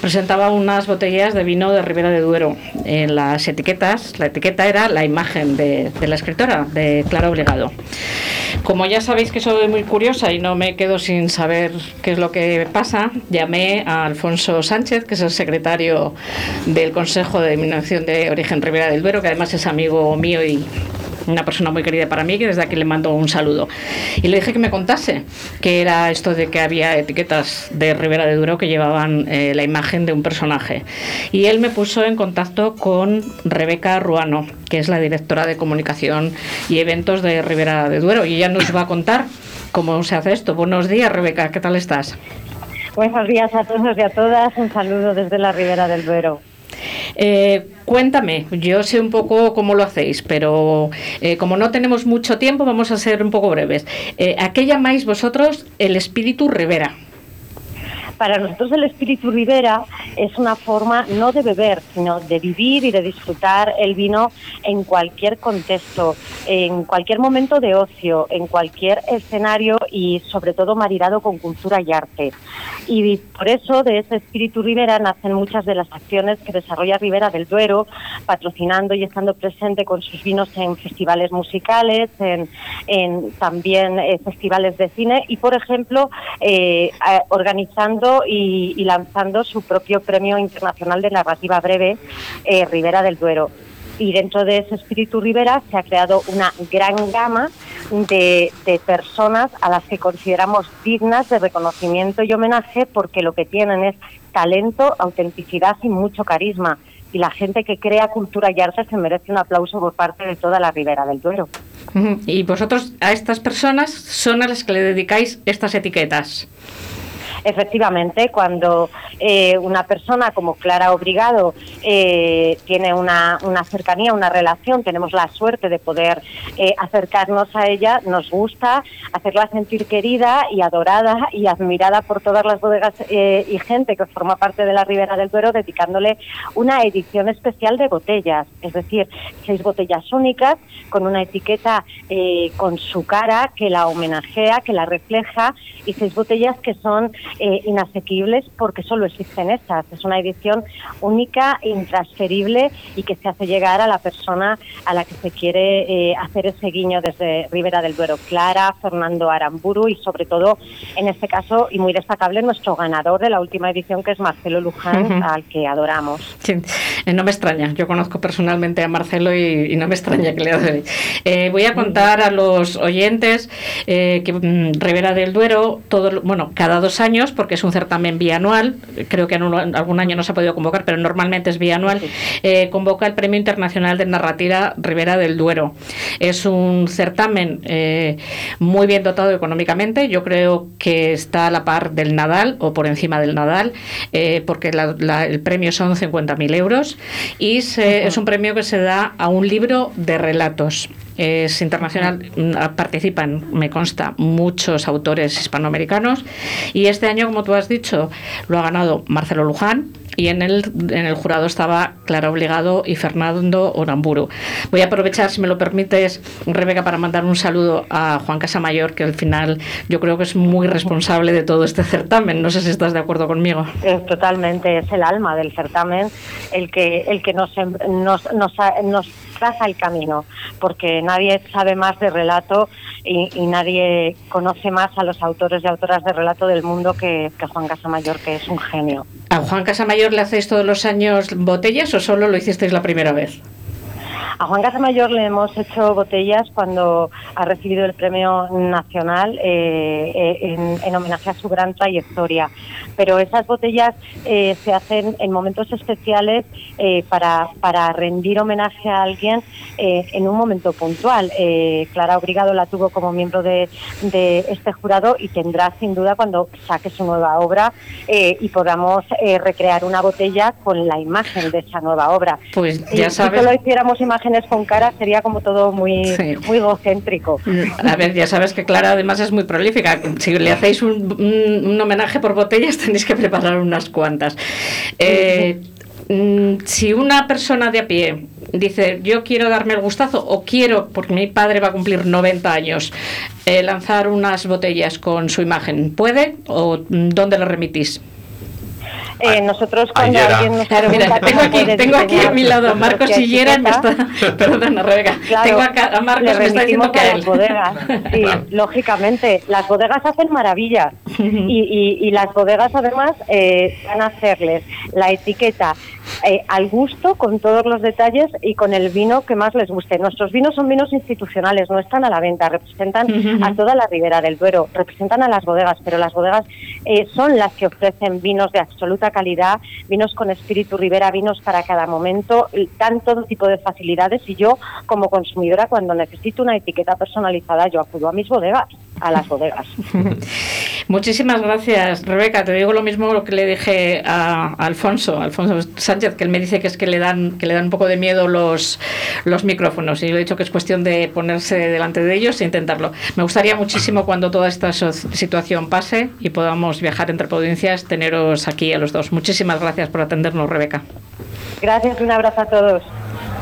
Speaker 2: presentaba unas botellas de vino de Ribera de Duero. En las etiquetas, la etiqueta era la imagen de, la escritora, de Clara Obligado. Como ya sabéis que soy muy curiosa y no me quedo sin saber qué es lo que pasa, llamé a Alfonso Sánchez, que es el secretario del Consejo de Denominación de Origen Ribera del Duero, que además es amigo mío y una persona muy querida para mí, que desde aquí le mando un saludo. Y le dije que me contase qué era esto de que había etiquetas de Ribera de Duero que llevaban eh, la imagen de un personaje. Y él me puso en contacto con Rebeca Ruano, que es la directora de comunicación y eventos de Ribera de Duero. Y ella nos va a contar cómo se hace esto. Buenos días, Rebeca, ¿qué tal estás?
Speaker 8: Buenos días a todos y a todas. Un saludo desde la Ribera del Duero.
Speaker 2: Eh, cuéntame, yo sé un poco cómo lo hacéis, pero eh, como no tenemos mucho tiempo, vamos a ser un poco breves. Eh, ¿A qué llamáis vosotros el espíritu Rivera?
Speaker 8: Para nosotros el espíritu Ribera es una forma no de beber, sino de vivir y de disfrutar el vino en cualquier contexto, en cualquier momento de ocio, en cualquier escenario y sobre todo maridado con cultura y arte. Y por eso de ese espíritu Ribera nacen muchas de las acciones que desarrolla Ribera del Duero, patrocinando y estando presente con sus vinos en festivales musicales, en, también eh, festivales de cine y, por ejemplo, eh, a- y, lanzando su propio Premio Internacional de Narrativa Breve, eh, Ribera del Duero. Y dentro de ese espíritu Ribera se ha creado una gran gama de, de personas a las que consideramos dignas de reconocimiento y homenaje porque lo que tienen es talento, autenticidad y mucho carisma. Y la gente que crea cultura y arte se merece un aplauso por parte de toda la Ribera del Duero.
Speaker 2: Y vosotros a estas personas son a las que le dedicáis estas etiquetas.
Speaker 8: Efectivamente, cuando eh, una persona como Clara Obrigado eh, tiene una, una cercanía, una relación, tenemos la suerte de poder eh, acercarnos a ella, nos gusta hacerla sentir querida y adorada y admirada por todas las bodegas eh, y gente que forma parte de la Ribera del Duero, dedicándole una edición especial de botellas, es decir, seis botellas únicas con una etiqueta eh, con su cara que la homenajea, que la refleja y seis botellas que son eh, inasequibles porque solo existen estas. Es una edición única, intransferible y que se hace llegar a la persona a la que se quiere eh, hacer ese guiño desde Ribera del Duero. Clara, Fernando Aramburu y sobre todo, en este caso, y muy destacable, nuestro ganador de la última edición que es Marcelo Luján, al que adoramos.
Speaker 2: Sí, eh, no me extraña. Yo conozco personalmente a Marcelo y, y no me extraña que le adore. Eh, voy a contar a los oyentes eh, que mm, Ribera del Duero, todo, bueno, cada dos años años, porque es un certamen bianual, creo que en, algún año no se ha podido convocar, pero normalmente es bianual, eh, convoca el Premio Internacional de Narrativa Rivera del Duero. Es un certamen eh, muy bien dotado económicamente, yo creo que está a la par del Nadal o por encima del Nadal, eh, porque el premio son 50.000 euros y es un premio que se da a un libro de relatos es internacional, mm, participan, me consta, muchos autores hispanoamericanos y este año, como tú has dicho, lo ha ganado Marcelo Luján, y en el, en el jurado estaba Clara Obligado y Fernando Oramburu. Voy a aprovechar, si me lo permites, Rebeca, para mandar un saludo a Juan Casamayor, que al final yo creo que es muy responsable de todo este certamen. No sé si estás de acuerdo conmigo.
Speaker 8: totalmente, es el alma del certamen el que, el que nos, nos, nos, nos el camino, porque nadie sabe más de relato y, nadie conoce más a los autores y autoras de relato del mundo que, que Juan Casamayor, que es un genio.
Speaker 2: ¿A Juan Casamayor le hacéis todos los años botellas o solo lo hicisteis la primera vez?
Speaker 8: A Juan Casamayor le hemos hecho botellas cuando ha recibido el premio nacional eh, eh, en, homenaje a su gran trayectoria. Pero esas botellas eh, se hacen en momentos especiales para, para, rendir homenaje a alguien en un momento puntual. Clara Obrigado la tuvo como miembro de, este jurado y tendrá sin duda cuando saque su nueva obra y podamos recrear una botella con la imagen de esa nueva obra.
Speaker 2: Pues ya sabes.
Speaker 8: Si solo hiciéramos imagen con cara sería como todo muy, muy egocéntrico.
Speaker 2: A ver, ya sabes que Clara además es muy prolífica. Si le hacéis un, homenaje por botellas tenéis que preparar unas cuantas. Eh, mm, si una persona de a pie dice yo quiero darme el gustazo o quiero, porque mi padre va a cumplir 90 años, eh, lanzar unas botellas con su imagen, ¿puede o dónde lo remitís?
Speaker 8: Eh, nosotros cuando alguien nos
Speaker 2: Mira, tengo aquí, tengo aquí a mi lado a Marcos Sillera, me está, [laughs] [laughs] perdona Rebeca, tengo a, Marcos me está diciendo que a
Speaker 8: las bodegas, [laughs] sí, lógicamente, las bodegas hacen maravillas. Y, y, y las bodegas además eh, van a hacerles la etiqueta eh, al gusto, con todos los detalles y con el vino que más les guste. Nuestros vinos son vinos institucionales, no están a la venta, representan a toda la ribera del Duero, representan a las bodegas, pero las bodegas eh, son las que ofrecen vinos de absoluta calidad, vinos con espíritu ribera, vinos para cada momento, dan todo tipo de facilidades y yo como consumidora cuando necesito una etiqueta personalizada yo acudo a mis bodegas, a las bodegas. [laughs]
Speaker 2: Muchísimas gracias, Rebeca. Te digo lo mismo que le dije a, Alfonso, Alfonso Sánchez, que él me dice que es que le dan que le dan un poco de miedo los, los micrófonos. Y yo he dicho que es cuestión de ponerse delante de ellos e intentarlo. Me gustaría muchísimo cuando toda esta situación pase y podamos viajar entre provincias, teneros aquí a los dos. Muchísimas gracias por atendernos, Rebeca.
Speaker 8: Gracias, un abrazo a todos.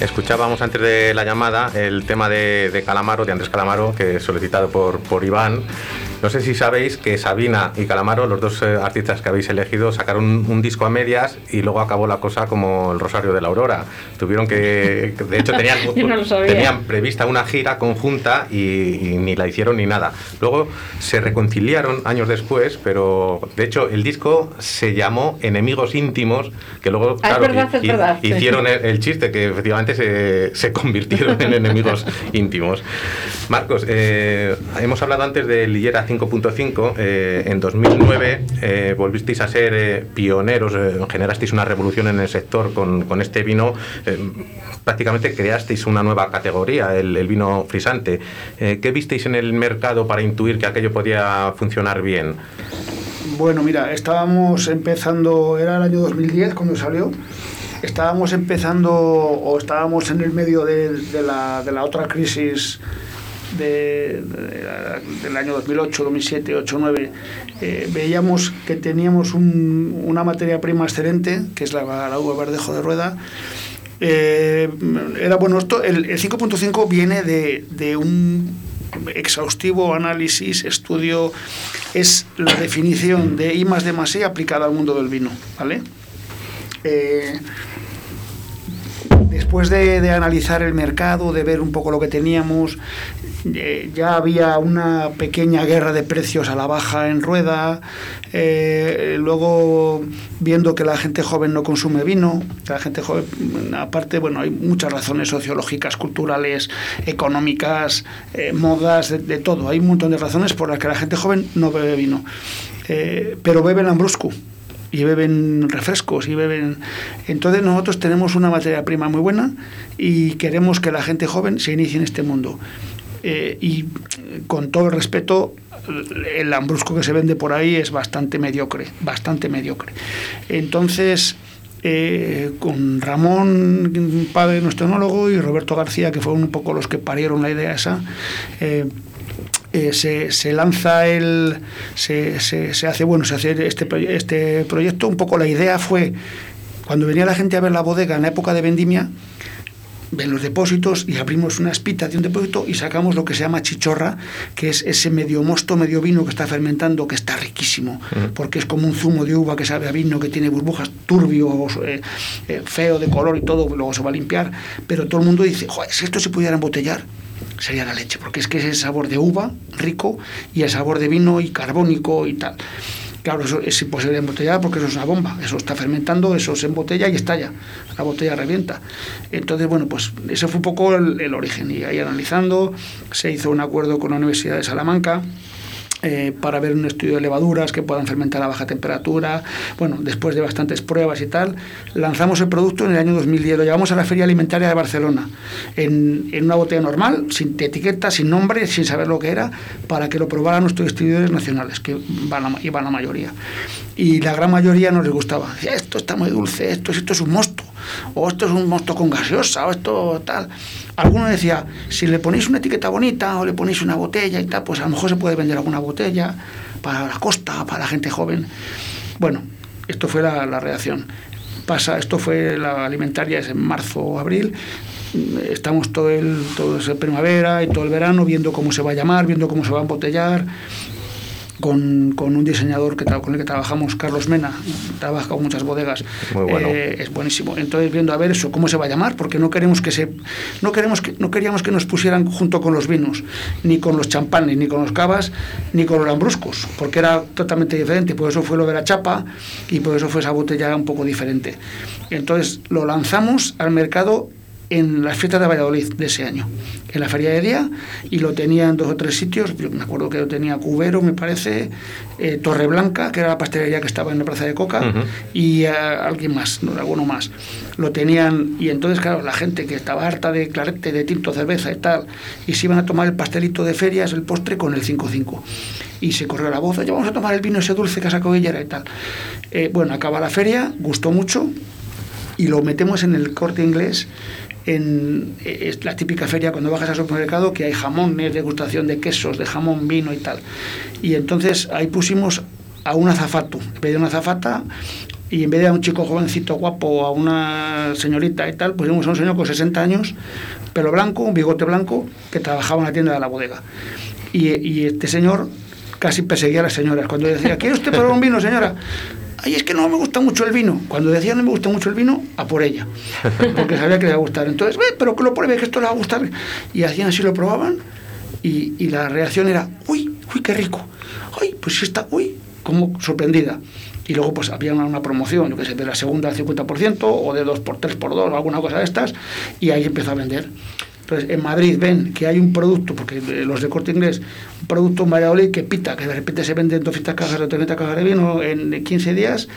Speaker 3: Escuchábamos antes de la llamada el tema de, Calamaro, de Andrés Calamaro, que es solicitado por Iván, no sé si sabéis que Sabina y Calamaro, los dos eh, artistas que habéis elegido, sacaron un, disco a medias y luego acabó la cosa como el Rosario de la Aurora. Tuvieron que, de hecho, tenían, [laughs] tenían prevista una gira conjunta y, ni la hicieron ni nada. Luego se reconciliaron años después, pero de hecho el disco se llamó Enemigos íntimos, que luego
Speaker 2: ah,
Speaker 3: hicieron el, chiste que efectivamente se, se convirtieron en enemigos íntimos. Marcos, eh, hemos hablado antes de Lillera 5.5, eh, en 2009 eh, volvisteis a ser eh, pioneros, generasteis una revolución en el sector con, con este vino, prácticamente creasteis una nueva categoría, el, el vino frisante. ¿Qué visteis en el mercado para intuir que aquello podía funcionar bien?
Speaker 4: Bueno, mira, estábamos empezando, era el año 2010 cuando salió, estábamos empezando o estábamos en el medio de, de, la, de la otra crisis de, del año 2008, 2007, 2008, 2009, veíamos que teníamos una materia prima excelente, que es la, la uva verdejo de rueda. Eh, era bueno, esto, el, 5.5 viene de, un exhaustivo análisis, estudio, es la definición de I más D más E aplicada al mundo del vino, ¿vale? Eh, después de, analizar el mercado, de ver un poco lo que teníamos, eh, ya había una pequeña guerra de precios a la baja en rueda, eh, luego viendo que la gente joven no consume vino, la gente joven, aparte, bueno, hay muchas razones sociológicas, culturales, económicas, eh, modas, de, todo, hay un montón de razones por las que la gente joven no bebe vino, pero bebe lambrusco y beben refrescos y beben... Entonces nosotros tenemos una materia prima muy buena y queremos que la gente joven se inicie en este mundo. Eh, y con todo el respeto, el lambrusco que se vende por ahí es bastante mediocre, bastante mediocre. Entonces, eh, con Ramón, padre nuestro enólogo, y Roberto García, que fueron un poco los que parieron la idea esa, eh, eh, se, lanza el. Se, se, hace, bueno, se hace este, este proyecto. Un poco la idea fue, cuando venía la gente a ver la bodega en la época de vendimia, ven los depósitos y abrimos una espita de un depósito y sacamos lo que se llama chichorra, que es ese medio mosto, medio vino que está fermentando, que está riquísimo, porque es como un zumo de uva que sabe a vino, que tiene burbujas, turbio, eh, eh, feo de color y todo, luego se va a limpiar, pero todo el mundo dice, joder, si esto se pudiera embotellar, sería la leche, porque es que es el sabor de uva rico y el sabor de vino y carbónico y tal. Claro, eso es imposible embotellar porque eso es una bomba, eso está fermentando, eso se embotella y estalla, la botella revienta. Entonces, bueno, pues ese fue un poco el, el origen. Y ahí analizando, se hizo un acuerdo con la Universidad de Salamanca, eh, para ver un estudio de levaduras que puedan fermentar a baja temperatura. Bueno, después de bastantes pruebas y tal, lanzamos el producto en el año 2010. Lo llevamos a la Feria Alimentaria de Barcelona en, una botella normal, sin etiqueta, sin nombre, sin saber lo que era, para que lo probaran nuestros distribuidores nacionales, que van iban la mayoría. Y la gran mayoría no les gustaba. esto está muy dulce, esto, esto es un mosto, o esto es un mosto con gaseosa, o esto tal. Alguno decía, si le ponéis una etiqueta bonita o le ponéis una botella y tal, pues a lo mejor se puede vender alguna botella para la costa, para la gente joven. Bueno, esto fue la, reacción. Pasa, esto fue la alimentaria, es en marzo o abril. Estamos todo el, todo primavera y todo el verano viendo cómo se va a llamar, viendo cómo se va a embotellar, con, con, un diseñador que con el que trabajamos, Carlos Mena, trabaja con muchas bodegas, eh, es buenísimo. Entonces viendo a ver eso, cómo se va a llamar, porque no queremos que se, no queremos que, no queríamos que nos pusieran junto con los vinos, ni con los champanes, ni con los cavas, ni con los lambruscos, porque era totalmente diferente. Por eso fue lo de la chapa y por eso fue esa botella un poco diferente. Entonces lo lanzamos al mercado en las fiestas de Valladolid de ese año, en la feria de día, y lo tenía en dos o tres sitios. Yo me acuerdo que lo tenía Cubero, me parece, eh, Torreblanca, que era la pastelería que estaba en la Plaza de Coca, y eh, alguien más, no, alguno más. Lo tenían, y entonces, claro, la gente que estaba harta de clarete, de tinto, cerveza y tal, y se iban a tomar el pastelito de ferias, el postre, con el 5-5. Y se corrió la voz, ya vamos a tomar el vino ese dulce que sacó ella y tal. Eh, bueno, acaba la feria, gustó mucho, y lo metemos en el corte inglés en es la típica feria cuando bajas al supermercado que hay jamones, degustación de quesos, de jamón, vino y tal. Y entonces ahí pusimos a un azafato, en vez de una azafata y en vez de a un chico jovencito guapo a una señorita y tal, pusimos a un señor con 60 años, pelo blanco, un bigote blanco, que trabajaba en la tienda de la bodega. Y, y este señor casi perseguía a las señoras. Cuando decía, ¿quiere usted probar un vino, señora? Ay, es que no me gusta mucho el vino. Cuando decía no me gusta mucho el vino, a por ella, [laughs] porque sabía que le iba a gustar. Entonces, ve, pero que lo pruebe, que esto le va a gustar. Y hacían así, lo probaban, y, y la reacción era, uy, uy, qué rico. Ay, pues sí está, uy, como sorprendida. Y luego pues había una, una promoción, yo que sé, de la segunda al 50% o de 2 por 3 por 2 o alguna cosa de estas, y ahí empezó a vender. Entonces, en Madrid ven que hay un producto, porque los de corte inglés, un producto en Valladolid que pita, que de repente se venden 200 cajas o 30 cajas de vino en 15 días.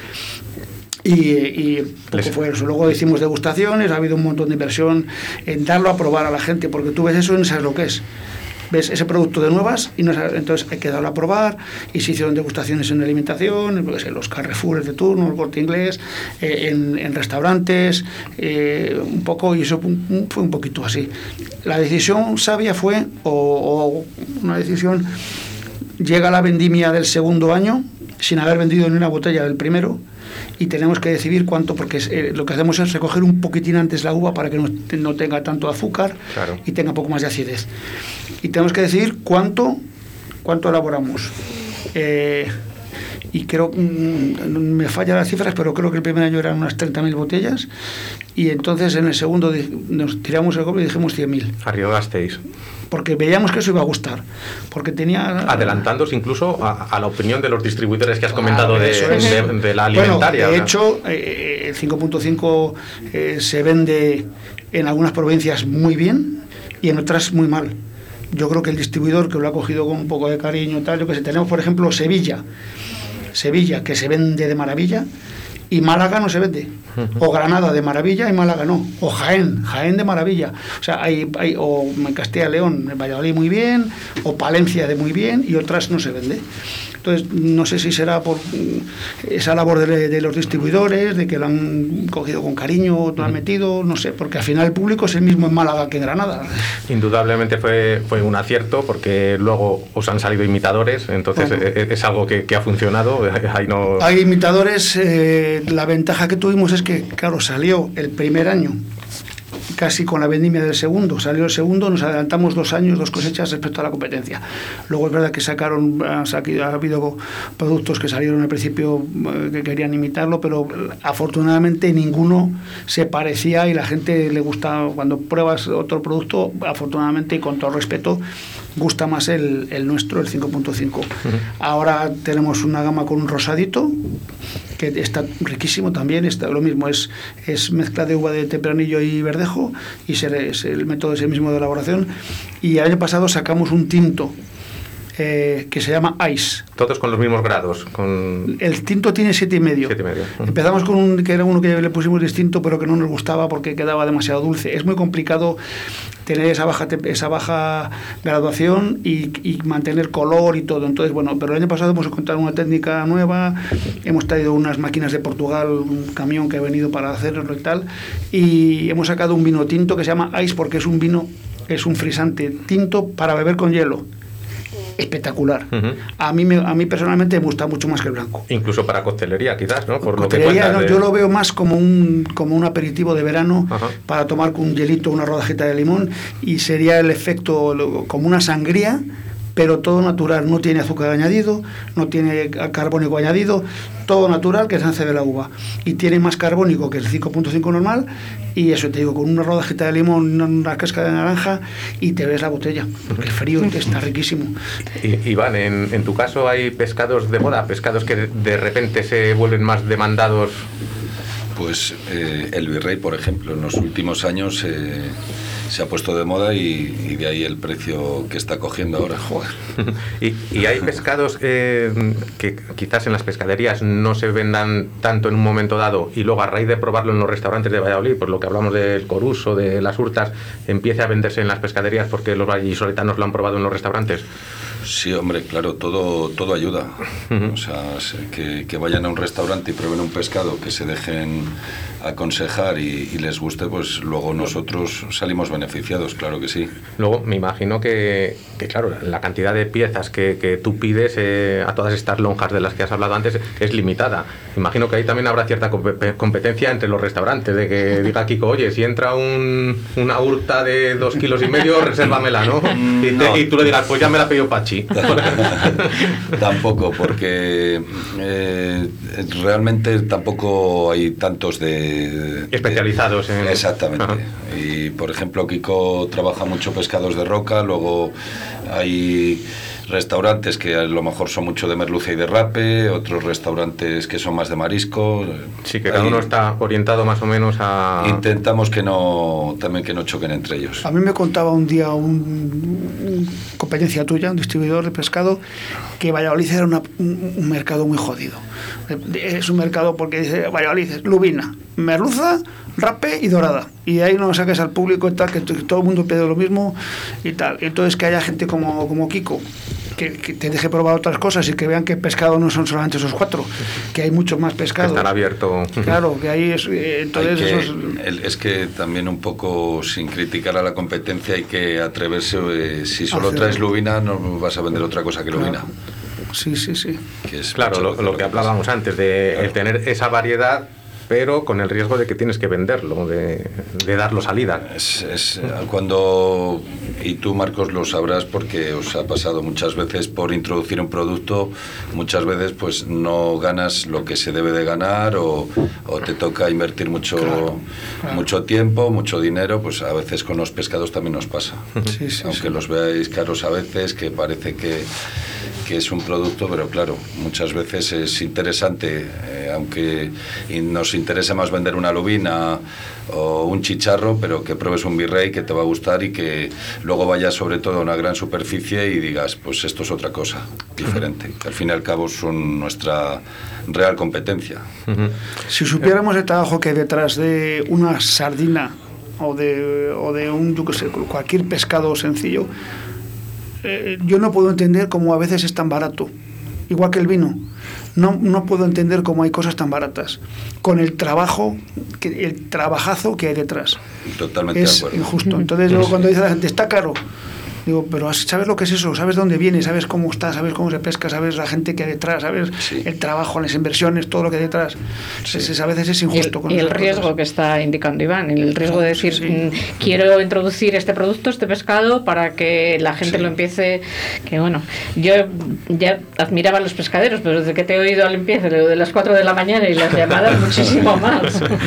Speaker 4: Y, y poco fue eso. Luego hicimos degustaciones, ha habido un montón de inversión en darlo a probar a la gente, porque tú ves eso y no sabes lo que es ves ese producto de nuevas y no, entonces hay que a probar y se hicieron degustaciones en alimentación, en los Carrefour de turno, el corte inglés, eh, en, restaurantes, eh, un poco, y eso fue un poquito así. La decisión sabia fue, o, una decisión, llega la vendimia del segundo año, sin haber vendido ni una botella del primero, y tenemos que decidir cuánto, porque eh, lo que hacemos es recoger un poquitín antes la uva para que no, tenga tanto azúcar y tenga poco más de acidez. Y tenemos que decidir cuánto, cuánto elaboramos. Eh, y creo, mm, me fallan las cifras, pero creo que el primer año eran unas 30.000 botellas y entonces en el segundo nos tiramos el golpe y dijimos 100.000.
Speaker 3: Arriesgasteis.
Speaker 4: Porque veíamos que eso iba a gustar. Porque tenía.
Speaker 3: Adelantándose incluso a, la opinión de los distribuidores que has comentado de, la alimentaria.
Speaker 4: de hecho, eh, el 5.5 eh, se vende en algunas provincias muy bien y en otras muy mal. Yo creo que el distribuidor que lo ha cogido con un poco de cariño tal, yo que sé, tenemos por ejemplo Sevilla Sevilla, que se vende de maravilla, y Málaga no se vende. O Granada de maravilla y Málaga no. O Jaén, Jaén de maravilla. O sea, hay, hay o Castilla y León, Valladolid muy bien, o Palencia de muy bien, y otras no se vende. Entonces, no sé si será por mm, esa labor de, los distribuidores, de que lo han cogido con cariño, lo han metido, no sé, porque al final el público es el mismo en Málaga que en Granada.
Speaker 3: Indudablemente fue, fue un acierto, porque luego os han salido imitadores, entonces e, e, es, algo que, ha funcionado. [laughs] no...
Speaker 4: Hay imitadores, eh, la ventaja que tuvimos es que, claro, salió el primer año casi con la vendimia del segundo. Salió el segundo, nos adelantamos dos años, dos cosechas respecto a la competencia. Luego es verdad que sacaron, ha, habido productos que salieron al principio eh, que querían imitarlo, pero afortunadamente ninguno se parecía y la gente le gusta, cuando pruebas otro producto, afortunadamente y con todo respeto, gusta más el, el nuestro, el 5.5. Ahora tenemos una gama con un rosadito, que está riquísimo también, está, lo mismo, es, es mezcla de uva de tempranillo y verdejo, y es el método es el mismo de elaboración. Y el año pasado sacamos un tinto eh, que se llama ICE.
Speaker 3: Todos con los mismos grados. Con...
Speaker 4: El tinto tiene siete y medio. Empezamos con un que era uno que le pusimos distinto, pero que no nos gustaba porque quedaba demasiado dulce. Es muy complicado tener esa baja esa baja graduación y, mantener color y todo. Entonces, bueno, pero el año pasado hemos encontrado una técnica nueva, hemos traído unas máquinas de Portugal, un camión que ha venido para hacerlo y tal, y hemos sacado un vino tinto que se llama Ice porque es un vino, es un frisante tinto para beber con hielo espectacular. a, mí a mí personalmente me gusta mucho más que el blanco.
Speaker 3: Incluso para coctelería, quizás, ¿no? Por lo que
Speaker 4: Yo lo veo más como un, como un aperitivo de verano para tomar con un hielito, una rodajita de limón y sería el efecto como una sangría pero todo natural, no tiene azúcar añadido, no tiene carbónico añadido, todo natural que se hace de la uva. Y tiene más carbónico que el 5.5 normal, y eso te digo, con una rodajita de limón, una casca de naranja, y te ves la botella, porque el frío está riquísimo.
Speaker 3: Y, Iván, en, en tu caso hay pescados de moda, pescados que de repente se vuelven más demandados.
Speaker 5: Pues eh, el virrey, por ejemplo, en los últimos años eh, se ha puesto de moda y, de ahí el precio que está cogiendo ahora. [laughs]
Speaker 3: ¿Y, hay pescados eh, que quizás en las pescaderías no se vendan tanto en un momento dado y luego a raíz de probarlo en los restaurantes de Valladolid, por lo que hablamos del coruso, de las hurtas, empiece a venderse en las pescaderías porque los vallisoletanos lo han probado en los restaurantes?
Speaker 5: Sí, hombre, claro, todo, todo ayuda. O sea, que, que, vayan a un restaurante y prueben un pescado, que se dejen aconsejar y, les guste, pues luego nosotros salimos beneficiados, claro que sí.
Speaker 3: Luego, me imagino que, que claro, la cantidad de piezas que, que tú pides eh, a todas estas lonjas de las que has hablado antes es limitada. Imagino que ahí también habrá cierta competencia entre los restaurantes, de que diga Kiko, oye, si entra un, una hurta de dos kilos y medio, [laughs] resérvamela, ¿no? Y, tú le digas, pues ya me la pidió Pachi. [laughs]
Speaker 5: tampoco, porque eh, realmente tampoco hay tantos de...
Speaker 3: Especializados en...
Speaker 5: Exactamente. Y, por ejemplo, Kiko trabaja mucho pescados de roca, luego hay restaurantes que a lo mejor son mucho de merluza y de rape, otros restaurantes que son más de marisco.
Speaker 3: Sí, que cada uno está orientado más o menos a...
Speaker 5: Intentamos que no, también que no choquen entre ellos.
Speaker 4: A mí me contaba un día un, competencia tuya, un distribuidor de pescado, que Valladolid era un, mercado muy jodido. Es un mercado porque dice Valladolid es lubina, merluza, rape y dorada. Y ahí no saques al público y tal, que todo el mundo pide lo mismo y tal. Entonces que haya gente como, como Kiko, que, te deje probar otras cosas y que vean que pescado no son solamente esos cuatro, que hay mucho más pescado.
Speaker 3: Estar abierto.
Speaker 4: Claro, que ahí es. Eh, entonces
Speaker 5: es que también un poco sin criticar a la competencia hay que atreverse. Eh, si solo traes lubina, no vas a vender otra cosa que lubina.
Speaker 4: Sí, sí, sí.
Speaker 5: Que es
Speaker 3: Claro, lo, que hablábamos antes, de el tener esa variedad, pero con el riesgo de que tienes que venderlo, de, de darlo salida.
Speaker 5: Es, es, eh, cuando, y tú Marcos lo sabrás porque os ha pasado muchas veces por introducir un producto, muchas veces pues no ganas lo que se debe de ganar o, o te toca invertir mucho, mucho tiempo, mucho dinero, pues a veces con los pescados también nos pasa.
Speaker 4: Sí, sí,
Speaker 5: Aunque
Speaker 4: sí.
Speaker 5: los veáis caros a veces, que parece que, que es un producto, pero claro, muchas veces es interesante, eh, aunque nos interesa más vender una lubina o un chicharro, pero que pruebes un virrey que te va a gustar y que luego vayas sobre todo a una gran superficie y digas, pues esto es otra cosa, diferente. que al fin y al cabo son nuestra real competencia.
Speaker 4: Si supiéramos el trabajo que hay detrás de una sardina o de, o de un, yo qué sé, cualquier pescado sencillo, eh, yo no puedo entender cómo a veces es tan barato. Igual que el vino. No, no puedo entender cómo hay cosas tan baratas. Con el trabajo, que, el trabajazo que hay detrás.
Speaker 5: Totalmente de
Speaker 4: Es
Speaker 5: acuerdo.
Speaker 4: injusto. Entonces, luego cuando dice la gente, está caro. Digo, pero ¿sabes lo que es eso? ¿Sabes dónde viene? ¿Sabes cómo está? ¿Sabes cómo se pesca? ¿Sabes la gente que hay detrás? ¿Sabes
Speaker 5: Sí.
Speaker 4: el trabajo, las inversiones, todo lo que hay detrás? Es- es- a veces es
Speaker 2: Y el,
Speaker 4: injusto. con
Speaker 2: y el riesgo
Speaker 4: cosas.
Speaker 2: que está indicando Iván, el riesgo de decir,
Speaker 4: Sí.
Speaker 2: mm, quiero introducir este producto, este pescado, para que la gente lo empiece. Que bueno, yo ya admiraba a los pescaderos, pero desde que te he oído al empiece, de las 4 de la mañana y las llamadas, [laughs] muchísimo más.
Speaker 5: Bueno,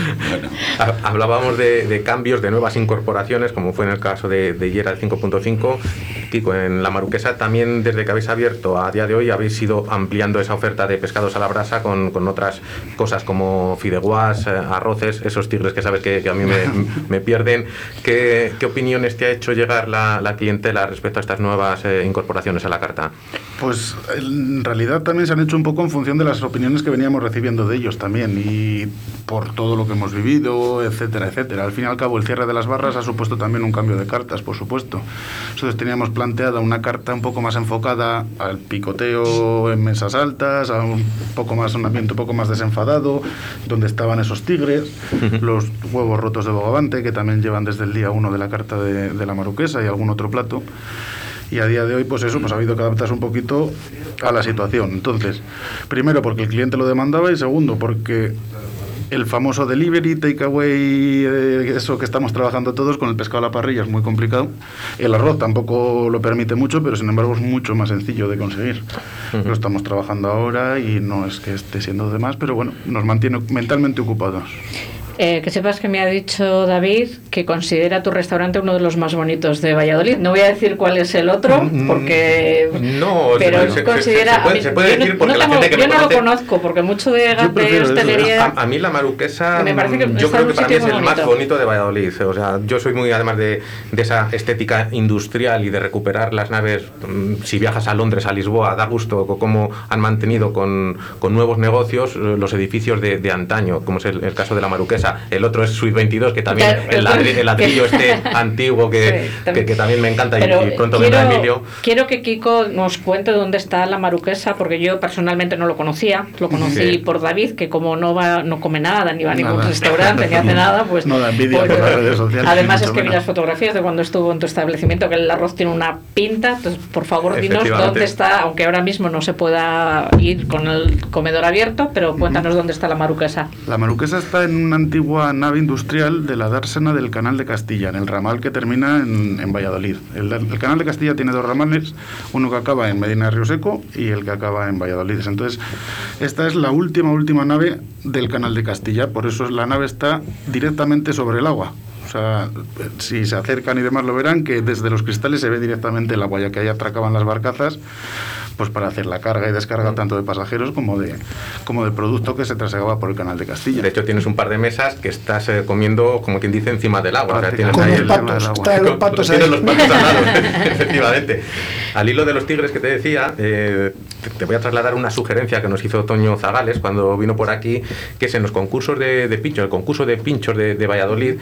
Speaker 3: Hablábamos de, de cambios, de nuevas incorporaciones, como fue en el caso de, de Yera el 5.5. Kiko, en la Maruquesa también desde que habéis abierto a día de hoy habéis ido ampliando esa oferta de pescados a la brasa con, con otras cosas como fideguas, eh, arroces, esos tigres que sabes que, que a mí me, [laughs] me pierden. ¿Qué, qué opiniones te ha hecho llegar la, la clientela respecto a estas nuevas eh, incorporaciones a la carta?
Speaker 6: Pues en realidad también se han hecho un poco en función de las opiniones que veníamos recibiendo de ellos también y por todo lo que hemos vivido, etcétera, etcétera. Al fin y al cabo el cierre de las barras ha supuesto también un cambio de cartas, por supuesto. Nosotros teníamos planteada una carta un poco más enfocada al picoteo en mesas altas, a un poco más un ambiente un poco más desenfadado, donde estaban esos tigres, los huevos rotos de bogavante que también llevan desde el día uno de la carta de, de la maruquesa y algún otro plato. Y a día de hoy, pues eso, pues ha habido que adaptarse un poquito a la situación. Entonces, primero porque el cliente lo demandaba y segundo porque el famoso delivery, takeaway, eh, eso que estamos trabajando todos con el pescado a la parrilla es muy complicado. El arroz tampoco lo permite mucho, pero sin embargo es mucho más sencillo de conseguir. Lo estamos trabajando ahora y no es que esté siendo de más, pero bueno, nos mantiene mentalmente ocupados.
Speaker 2: Eh, que sepas que me ha dicho David que considera tu restaurante uno de los más bonitos de Valladolid. No voy a decir cuál es el otro, porque.
Speaker 3: No,
Speaker 2: pero
Speaker 3: se- se-
Speaker 2: considera.
Speaker 3: se puede-
Speaker 2: mí-
Speaker 3: se decir porque
Speaker 2: no
Speaker 3: la gente que
Speaker 2: yo no lo conozco, porque mucho de, de hostelería.
Speaker 3: A, a mí la Maruquesa,
Speaker 2: Me parece que
Speaker 3: mm, yo creo que para mí es el
Speaker 2: muy
Speaker 3: más
Speaker 2: bonito.
Speaker 3: bonito de Valladolid. O sea, yo soy muy además de, de esa estética industrial y de recuperar las naves. mm, Si viajas a Londres, a Lisboa, da gusto cómo han mantenido con, con nuevos negocios eh, los edificios de, de antaño, como es el, el caso de la El otro es Suite 22, que también
Speaker 2: Claro,
Speaker 3: el, ladri-
Speaker 2: que-
Speaker 3: el ladrillo este [laughs] antiguo que,
Speaker 2: Sí,
Speaker 3: que, que también me encanta y-
Speaker 2: Pero
Speaker 3: y, pronto
Speaker 2: quiero,
Speaker 3: vendrá Emilio.
Speaker 2: quiero que Kiko nos cuente dónde está la maruquesa, porque yo personalmente no lo conocía. Lo conocí
Speaker 3: Sí.
Speaker 2: por David, que como no va, no come nada, ni va a ningún restaurante, ni hace nada, pues. [laughs]
Speaker 6: No da envidia
Speaker 2: pues,
Speaker 6: por las redes sociales,
Speaker 2: Además es que vi las fotografías de cuando estuvo en tu establecimiento, que el arroz tiene una pinta. Entonces, por favor, dinos dónde está, aunque ahora mismo no se pueda ir con el comedor abierto, pero cuéntanos dónde está la maruquesa.
Speaker 6: La Maruquesa está en una antigua nave industrial de la dársena del Canal de Castilla, en el ramal que termina en, en Valladolid. El, el Canal de Castilla tiene dos ramales, uno que acaba en Medina de Río Seco y el que acaba en Valladolid. Entonces, esta es la última, última nave del Canal de Castilla, por eso la nave está directamente sobre el agua. O sea, si se acercan y demás lo verán, que desde los cristales se ve directamente el agua, ya que ahí atracaban las barcazas, pues para hacer la carga y descarga tanto de pasajeros como de, como de producto que se trasladaba por el Canal de Castilla.
Speaker 3: De hecho, tienes un par de mesas que estás eh, comiendo, como quien dice, encima del agua. O sea, tienes ahí
Speaker 4: los
Speaker 3: el-
Speaker 4: patos,
Speaker 6: agua.
Speaker 4: los patos ahí.
Speaker 3: Tienes los patos al lado, [laughs] efectivamente. Al hilo de los tigres que te decía, eh, te- te voy a trasladar una sugerencia que nos hizo Toño Zagales cuando vino por aquí, que es en los concursos de, de pinchos, el concurso de pinchos de, de Valladolid,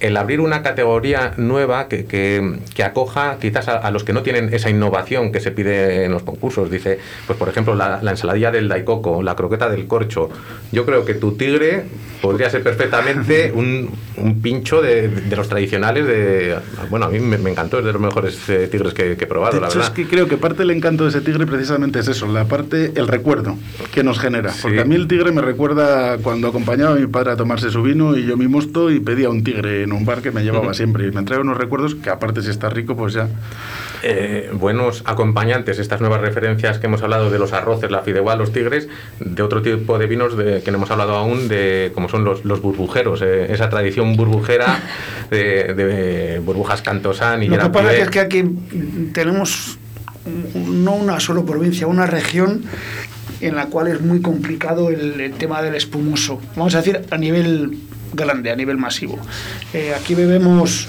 Speaker 3: el abrir una categoría nueva que, que, que acoja quizás a, a, los que no tienen esa innovación que se pide en los concursos. Dice, pues por ejemplo, la, la ensaladilla del daicoco, la croqueta del corcho. Yo creo que tu tigre podría ser perfectamente [laughs] un, un pincho de, de, los tradicionales de... Bueno, a mí me, me encantó, es de los mejores eh, tigres que, que, he probado,
Speaker 6: de
Speaker 3: la
Speaker 6: hecho,
Speaker 3: verdad.
Speaker 6: Es que creo que parte del encanto de ese tigre precisamente es eso, la parte, el recuerdo que nos genera. Sí. Porque a mí el tigre me recuerda cuando acompañaba a mi padre a tomarse su vino y yo mi mosto y pedía un tigre en un bar que me llevaba siempre y me trae unos recuerdos que aparte si está rico pues ya...
Speaker 3: Eh, buenos acompañantes, estas nuevas referencias que hemos hablado de los arroces, la fideuá, los tigres, de otro tipo de vinos de, que no hemos hablado aún, de como son los, los burbujeros, eh, esa tradición burbujera [laughs] de, de burbujas cantosán y
Speaker 4: Lo que pasa es que aquí tenemos no una solo provincia, una región en la cual es muy complicado el, el tema del espumoso. Vamos a decir a nivel grande, a nivel masivo. Eh, aquí bebemos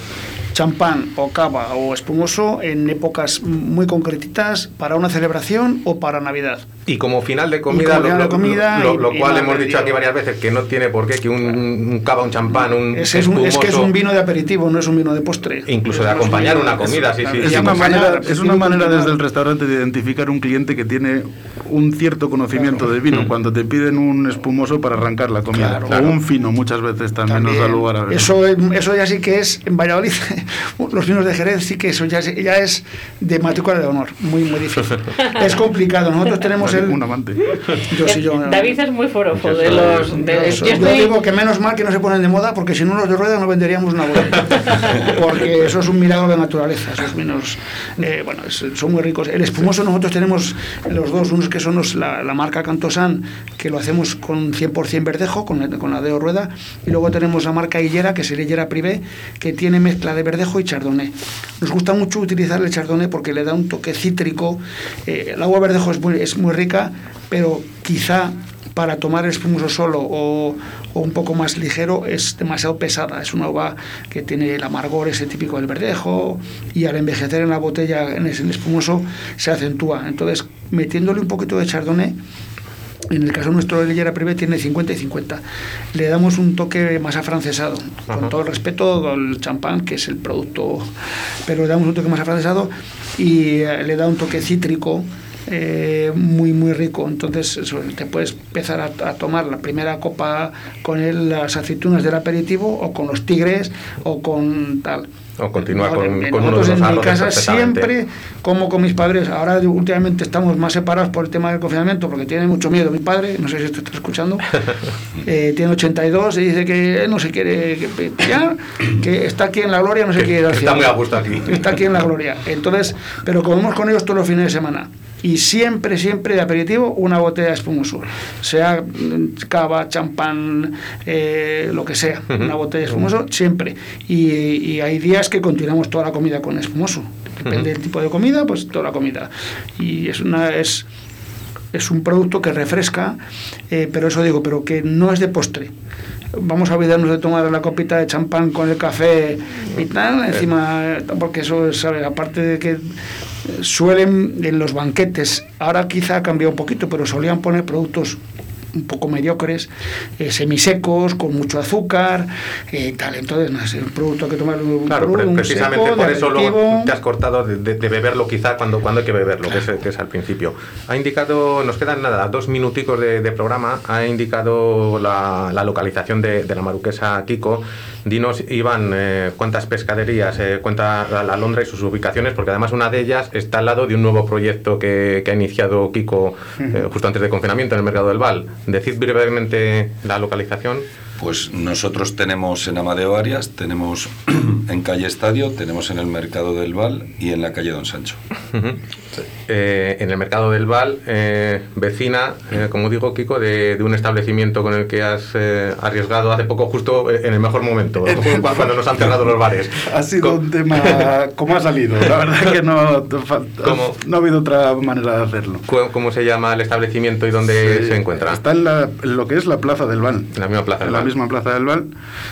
Speaker 4: champán o cava o espumoso en épocas muy concretitas para una celebración o para Navidad.
Speaker 3: Y como final de comida,
Speaker 4: de comida
Speaker 3: lo, lo, lo, cual hemos dicho aquí varias veces que no tiene por qué que un, un cava, un champán, un
Speaker 4: es, es, un, es, que es un vino de aperitivo, no es un vino de postre.
Speaker 3: Incluso de acompañar una comida, sí, sí.
Speaker 6: Es, una manera, es una manera desde el restaurante de identificar un cliente que tiene un cierto conocimiento claro. de vino, mm. cuando te piden un espumoso para arrancar la comida, claro, o claro. un fino muchas veces también, también, nos da lugar a ver.
Speaker 4: Eso, eso ya sí que es, en Valladolid, [laughs] los vinos de Jerez sí que eso ya, ya es de matrícula de honor, muy, muy difícil. [laughs] es complicado, nosotros tenemos el...
Speaker 6: Un amante.
Speaker 4: Yo, sí, yo,
Speaker 2: David es muy forofo de los... De,
Speaker 4: yo, yo, estoy... digo que menos mal que no se ponen de moda, porque si no los de rueda no venderíamos una bodega. [laughs] porque eso es un milagro de naturaleza, esos vinos, eh, bueno, son muy ricos. El espumoso nosotros tenemos los dos, unos que son los, la, marca Cantosan, que lo hacemos con 100% verdejo, con, la de rueda, y luego tenemos la marca Hillera, que el Hillera Privé, que tiene mezcla de verdejo y chardonnay. Nos gusta mucho utilizar el chardonnay porque le da un toque cítrico. Eh, el agua verdejo es muy, es muy rica, pero quizá para tomar el espumoso solo o, o, un poco más ligero es demasiado pesada. Es una uva que tiene el amargor ese típico del verdejo y al envejecer en la botella, en el espumoso, se acentúa. Entonces, metiéndole un poquito de chardonnay, en el caso nuestro, el Llera Privé tiene 50 y 50. Le damos un toque más afrancesado, Ajá. con todo el respeto al champán, que es el producto, pero le damos un toque más afrancesado y eh, le da un toque cítrico eh, muy muy rico. Entonces te puedes empezar a, a, tomar la primera copa con el, las aceitunas del aperitivo o con los tigres o con tal.
Speaker 3: O continuar con, con uno de los
Speaker 4: en mi casa siempre como con mis padres. Ahora últimamente estamos más separados por el tema del confinamiento porque tiene mucho miedo mi padre. No sé si te está escuchando. [laughs] Eh, tiene 82 y dice que no se quiere que, ya, que está aquí en la gloria no se quiere ir al
Speaker 3: cielo. está muy a gusto aquí.
Speaker 4: Está aquí en la gloria. Entonces pero comemos con ellos todos los fines de semana y siempre, siempre de aperitivo una botella de espumoso, sea cava, champán, eh, lo que sea, uh -huh. una botella de espumoso, siempre. Y, y, hay días que continuamos toda la comida con espumoso, depende uh -huh. del tipo de comida, pues toda la comida. Y es una... Es, es un producto que refresca, eh, pero eso digo, pero que no es de postre vamos a olvidarnos de tomar la copita de champán con el café y tal, encima, porque eso, ¿sabes? Aparte de que suelen en los banquetes, ahora quizá ha cambiado un poquito, pero solían poner productos un poco mediocres, eh, semisecos, con mucho azúcar, eh, tal. Entonces, no es un producto que tomar un,
Speaker 3: claro,
Speaker 4: un, un
Speaker 3: precisamente
Speaker 4: seco,
Speaker 3: por eso luego te has cortado de, de, de, beberlo quizá cuando, cuando hay que beberlo, claro. que, es, que, es, al principio. Ha indicado, nos quedan nada, dos minuticos de, de programa, ha indicado la, la localización de, la maruquesa Kiko. Dinos, Iván, eh, cuántas pescaderías, eh, cuenta la, la, Londra y sus ubicaciones, porque además una de ellas está al lado de un nuevo proyecto que, que ha iniciado Kiko eh, justo antes del confinamiento en el mercado del Val. Decid brevemente la localización.
Speaker 5: Pues nosotros tenemos en Amadeo Arias, tenemos [clears throat] en calle Estadio, tenemos en el Mercado del Val y en la calle Don Sancho.
Speaker 3: Uh -huh. sí. eh, en el Mercado del Val, eh, vecina, eh, como digo, Kiko, de, de, un establecimiento con el que has eh, arriesgado hace poco, justo en el mejor momento, [laughs] cuando nos han cerrado los bares. [laughs]
Speaker 6: Ha sido un tema, ¿cómo ha salido? La verdad que no,
Speaker 3: ¿Cómo?
Speaker 6: no ha habido otra manera de hacerlo.
Speaker 3: ¿Cómo se llama el establecimiento y dónde sí, se encuentra?
Speaker 6: Está en, la, en, lo que es la Plaza del Val.
Speaker 3: En la misma Plaza del
Speaker 6: Val misma Plaza del Val,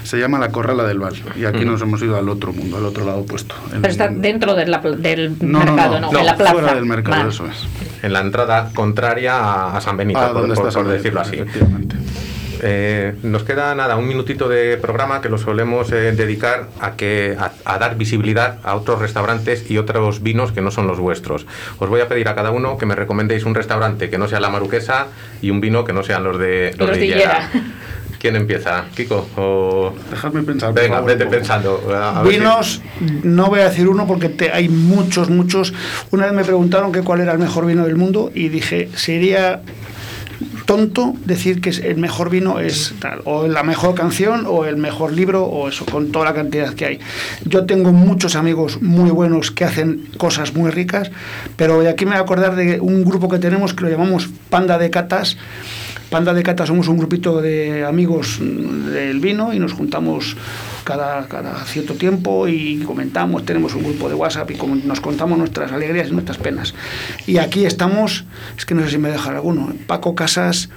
Speaker 6: se llama la Corrala del Val. Y aquí mm. nos hemos ido al otro mundo, al otro lado opuesto.
Speaker 2: Pero está dentro de la, del no, mercado, no, no, en la plaza.
Speaker 6: Fuera del mercado, vale. eso es.
Speaker 3: En la entrada contraria a, a San Benito,
Speaker 6: ah,
Speaker 3: por, por,
Speaker 6: por
Speaker 3: decirlo así. Eh, nos queda nada, un minutito de programa que lo solemos eh, dedicar a, que, a, dar visibilidad a otros restaurantes y otros vinos que no son los vuestros. Os voy a pedir a cada uno que me recomendéis un restaurante que no sea la maruquesa y un vino que no sean los de los, de Higuera. ¿Quién empieza? ¿Kiko? O...
Speaker 6: Dejadme pensar.
Speaker 3: Venga, vete pensando.
Speaker 4: Vinos, no voy a decir uno porque hay muchos, muchos. Una vez me preguntaron que cuál era el mejor vino del mundo y dije, sería tonto decir que el mejor vino es tal, o la mejor canción, o el mejor libro, o eso, con toda la cantidad que hay. Yo tengo muchos amigos muy buenos que hacen cosas muy ricas, pero de aquí me voy a acordar de un grupo que tenemos que lo llamamos Panda de Catas. Panda de Catas somos un grupito de amigos del vino y nos juntamos cada, cierto tiempo y comentamos, tenemos un grupo de WhatsApp y nos contamos nuestras alegrías y nuestras penas. Y aquí estamos, es que no sé si me deja alguno, Paco Casas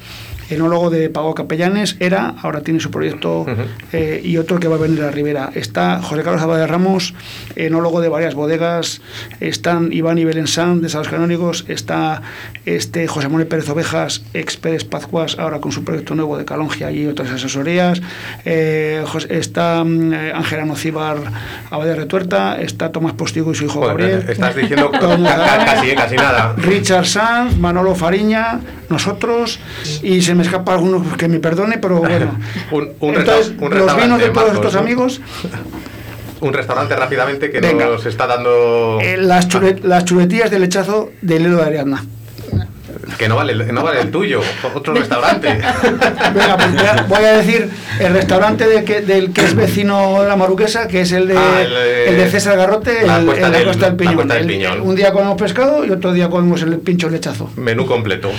Speaker 4: enólogo de Pago Capellanes, era, ahora tiene su proyecto eh, y otro que va a venir a Rivera. Está José Carlos Abad de Ramos, enólogo de varias bodegas, están Iván y Belén San de Salos Canónigos, está este José Manuel Pérez Ovejas, ex Pérez Pazcuas, ahora con su proyecto nuevo de Calongia y otras asesorías, eh, está eh, Ángela Nocibar Abad de Retuerta, está Tomás Postigo y su hijo Gabriel.
Speaker 3: Estás diciendo [laughs] casi, casi nada.
Speaker 4: Richard Sanz, Manolo Fariña, nosotros y se me escapa alguno que me perdone, pero bueno. [laughs]
Speaker 3: un,
Speaker 4: Entonces, los vinos de todos estos amigos. [laughs]
Speaker 3: Un restaurante rápidamente que nos está dando.
Speaker 4: Eh, las, las chuletillas de lechazo de Lelo de Ariadna.
Speaker 3: Que no vale, no vale el tuyo, otro restaurante. [laughs]
Speaker 4: Venga, pues voy a decir el restaurante de que, del que es vecino de la Maruquesa, que es el de, ah, el, de César Garrote,
Speaker 3: la
Speaker 4: el,
Speaker 3: Costa,
Speaker 4: del, Costa del
Speaker 3: Piñón.
Speaker 4: un día comemos pescado y otro día comemos el pincho lechazo.
Speaker 3: Menú completo.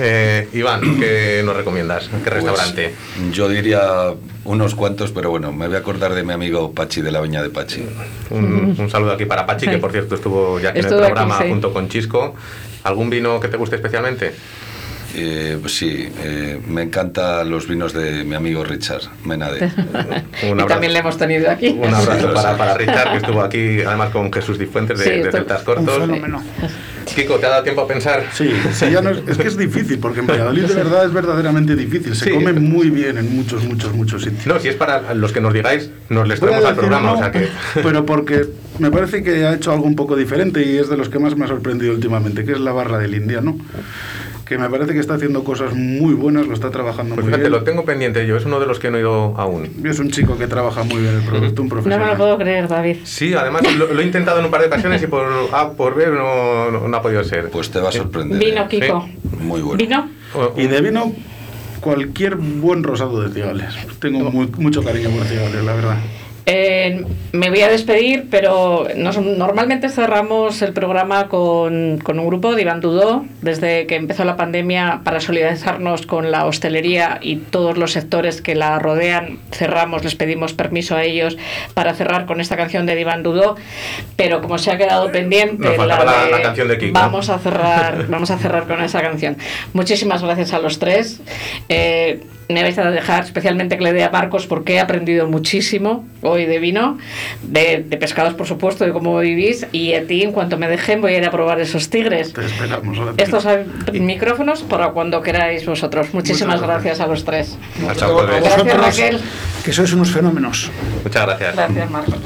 Speaker 3: Eh, Iván, ¿qué nos recomiendas? ¿Qué pues, restaurante?
Speaker 5: yo diría unos cuantos, pero bueno, me voy a acordar de mi amigo Pachi de la Viña de Pachi.
Speaker 3: Un, saludo aquí para Pachi, que por cierto estuvo ya aquí en el programa junto con Chisco. ¿Algún vino que te guste especialmente?
Speaker 5: Eh, pues sí, eh, me encantan los vinos de mi amigo Richard Menade. [laughs]
Speaker 2: y también le hemos tenido aquí.
Speaker 3: Un abrazo para, Richard, que estuvo aquí además con Jesús Difuentes de, de Celtas Cortos. Kiko, ¿te ha dado tiempo a pensar?
Speaker 6: Sí, ya no es, que es difícil, porque en Valladolid de [laughs] verdad es verdaderamente difícil. Se come muy bien en muchos, muchos, muchos sitios.
Speaker 3: No, si es para los que nos digáis, nos les traemos al programa. o sea que...
Speaker 6: Pero [laughs] porque me parece que ha hecho algo un poco diferente y es de los que más me ha sorprendido últimamente, que es la barra del India, ¿no? Que me parece que está haciendo cosas muy buenas, lo está trabajando
Speaker 3: pues
Speaker 6: muy
Speaker 3: fíjate, lo tengo pendiente yo, es uno de los que no he ido aún.
Speaker 6: Es un chico que trabaja muy bien el producto, un profesional.
Speaker 2: No me lo puedo creer, David.
Speaker 3: Sí, además lo, he intentado en un par de ocasiones y por A por B no, no, ha podido ser.
Speaker 5: Pues te va a sorprender.
Speaker 2: Vino, ¿eh? Kiko.
Speaker 5: Muy bueno.
Speaker 2: ¿Vino?
Speaker 6: Y de vino, cualquier buen rosado de cigales. Tengo mucho cariño por cigales, la verdad.
Speaker 2: Eh, me voy a despedir, pero normalmente cerramos el programa con, con, un grupo de Iván Dudó, desde que empezó la pandemia, para solidarizarnos con la hostelería y todos los sectores que la rodean. Cerramos, les pedimos permiso a ellos para cerrar con esta canción de Iván Dudó, pero como se ha quedado pendiente,
Speaker 3: la, canción de
Speaker 2: vamos a cerrar, [laughs] vamos a cerrar con esa canción. Muchísimas gracias a los tres. Eh, me vais a dejar especialmente que le dé a Marcos porque he aprendido muchísimo hoy y de vino, de, de pescados por supuesto, de cómo vivís, y a ti en cuanto me dejen voy a ir a probar esos tigres.
Speaker 6: Te esperamos.
Speaker 2: A Estos y... micrófonos para cuando queráis vosotros. Muchísimas gracias. gracias. a los tres.
Speaker 3: Muchas
Speaker 4: gracias, gracias Raquel. Que sois unos fenómenos.
Speaker 3: Muchas gracias.
Speaker 2: Gracias, Marcos.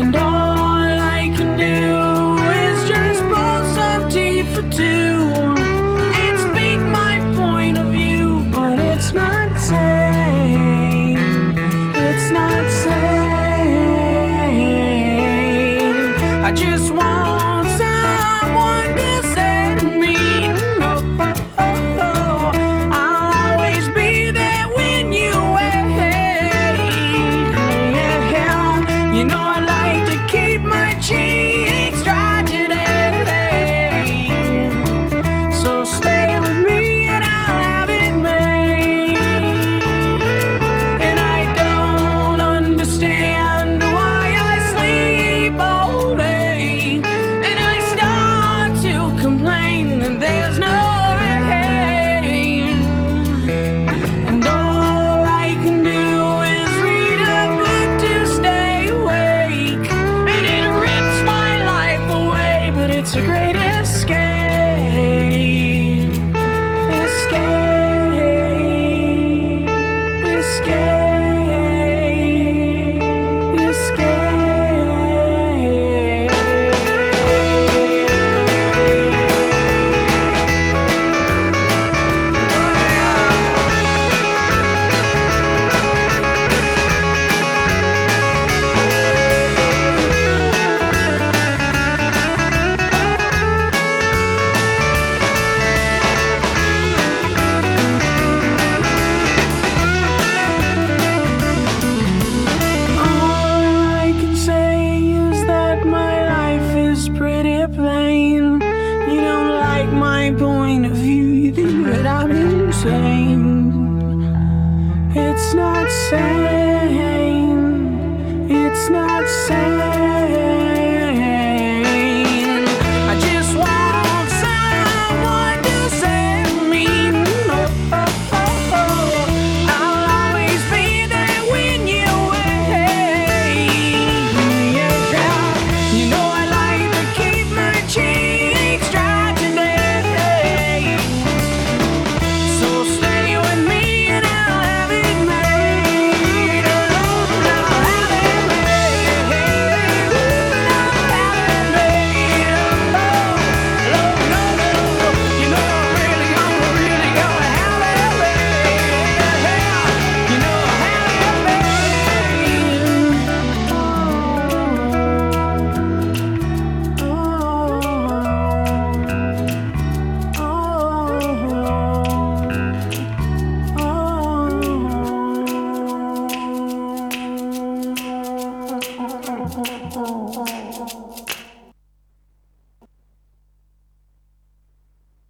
Speaker 9: And all I can do is just pour some tea for two. waiting.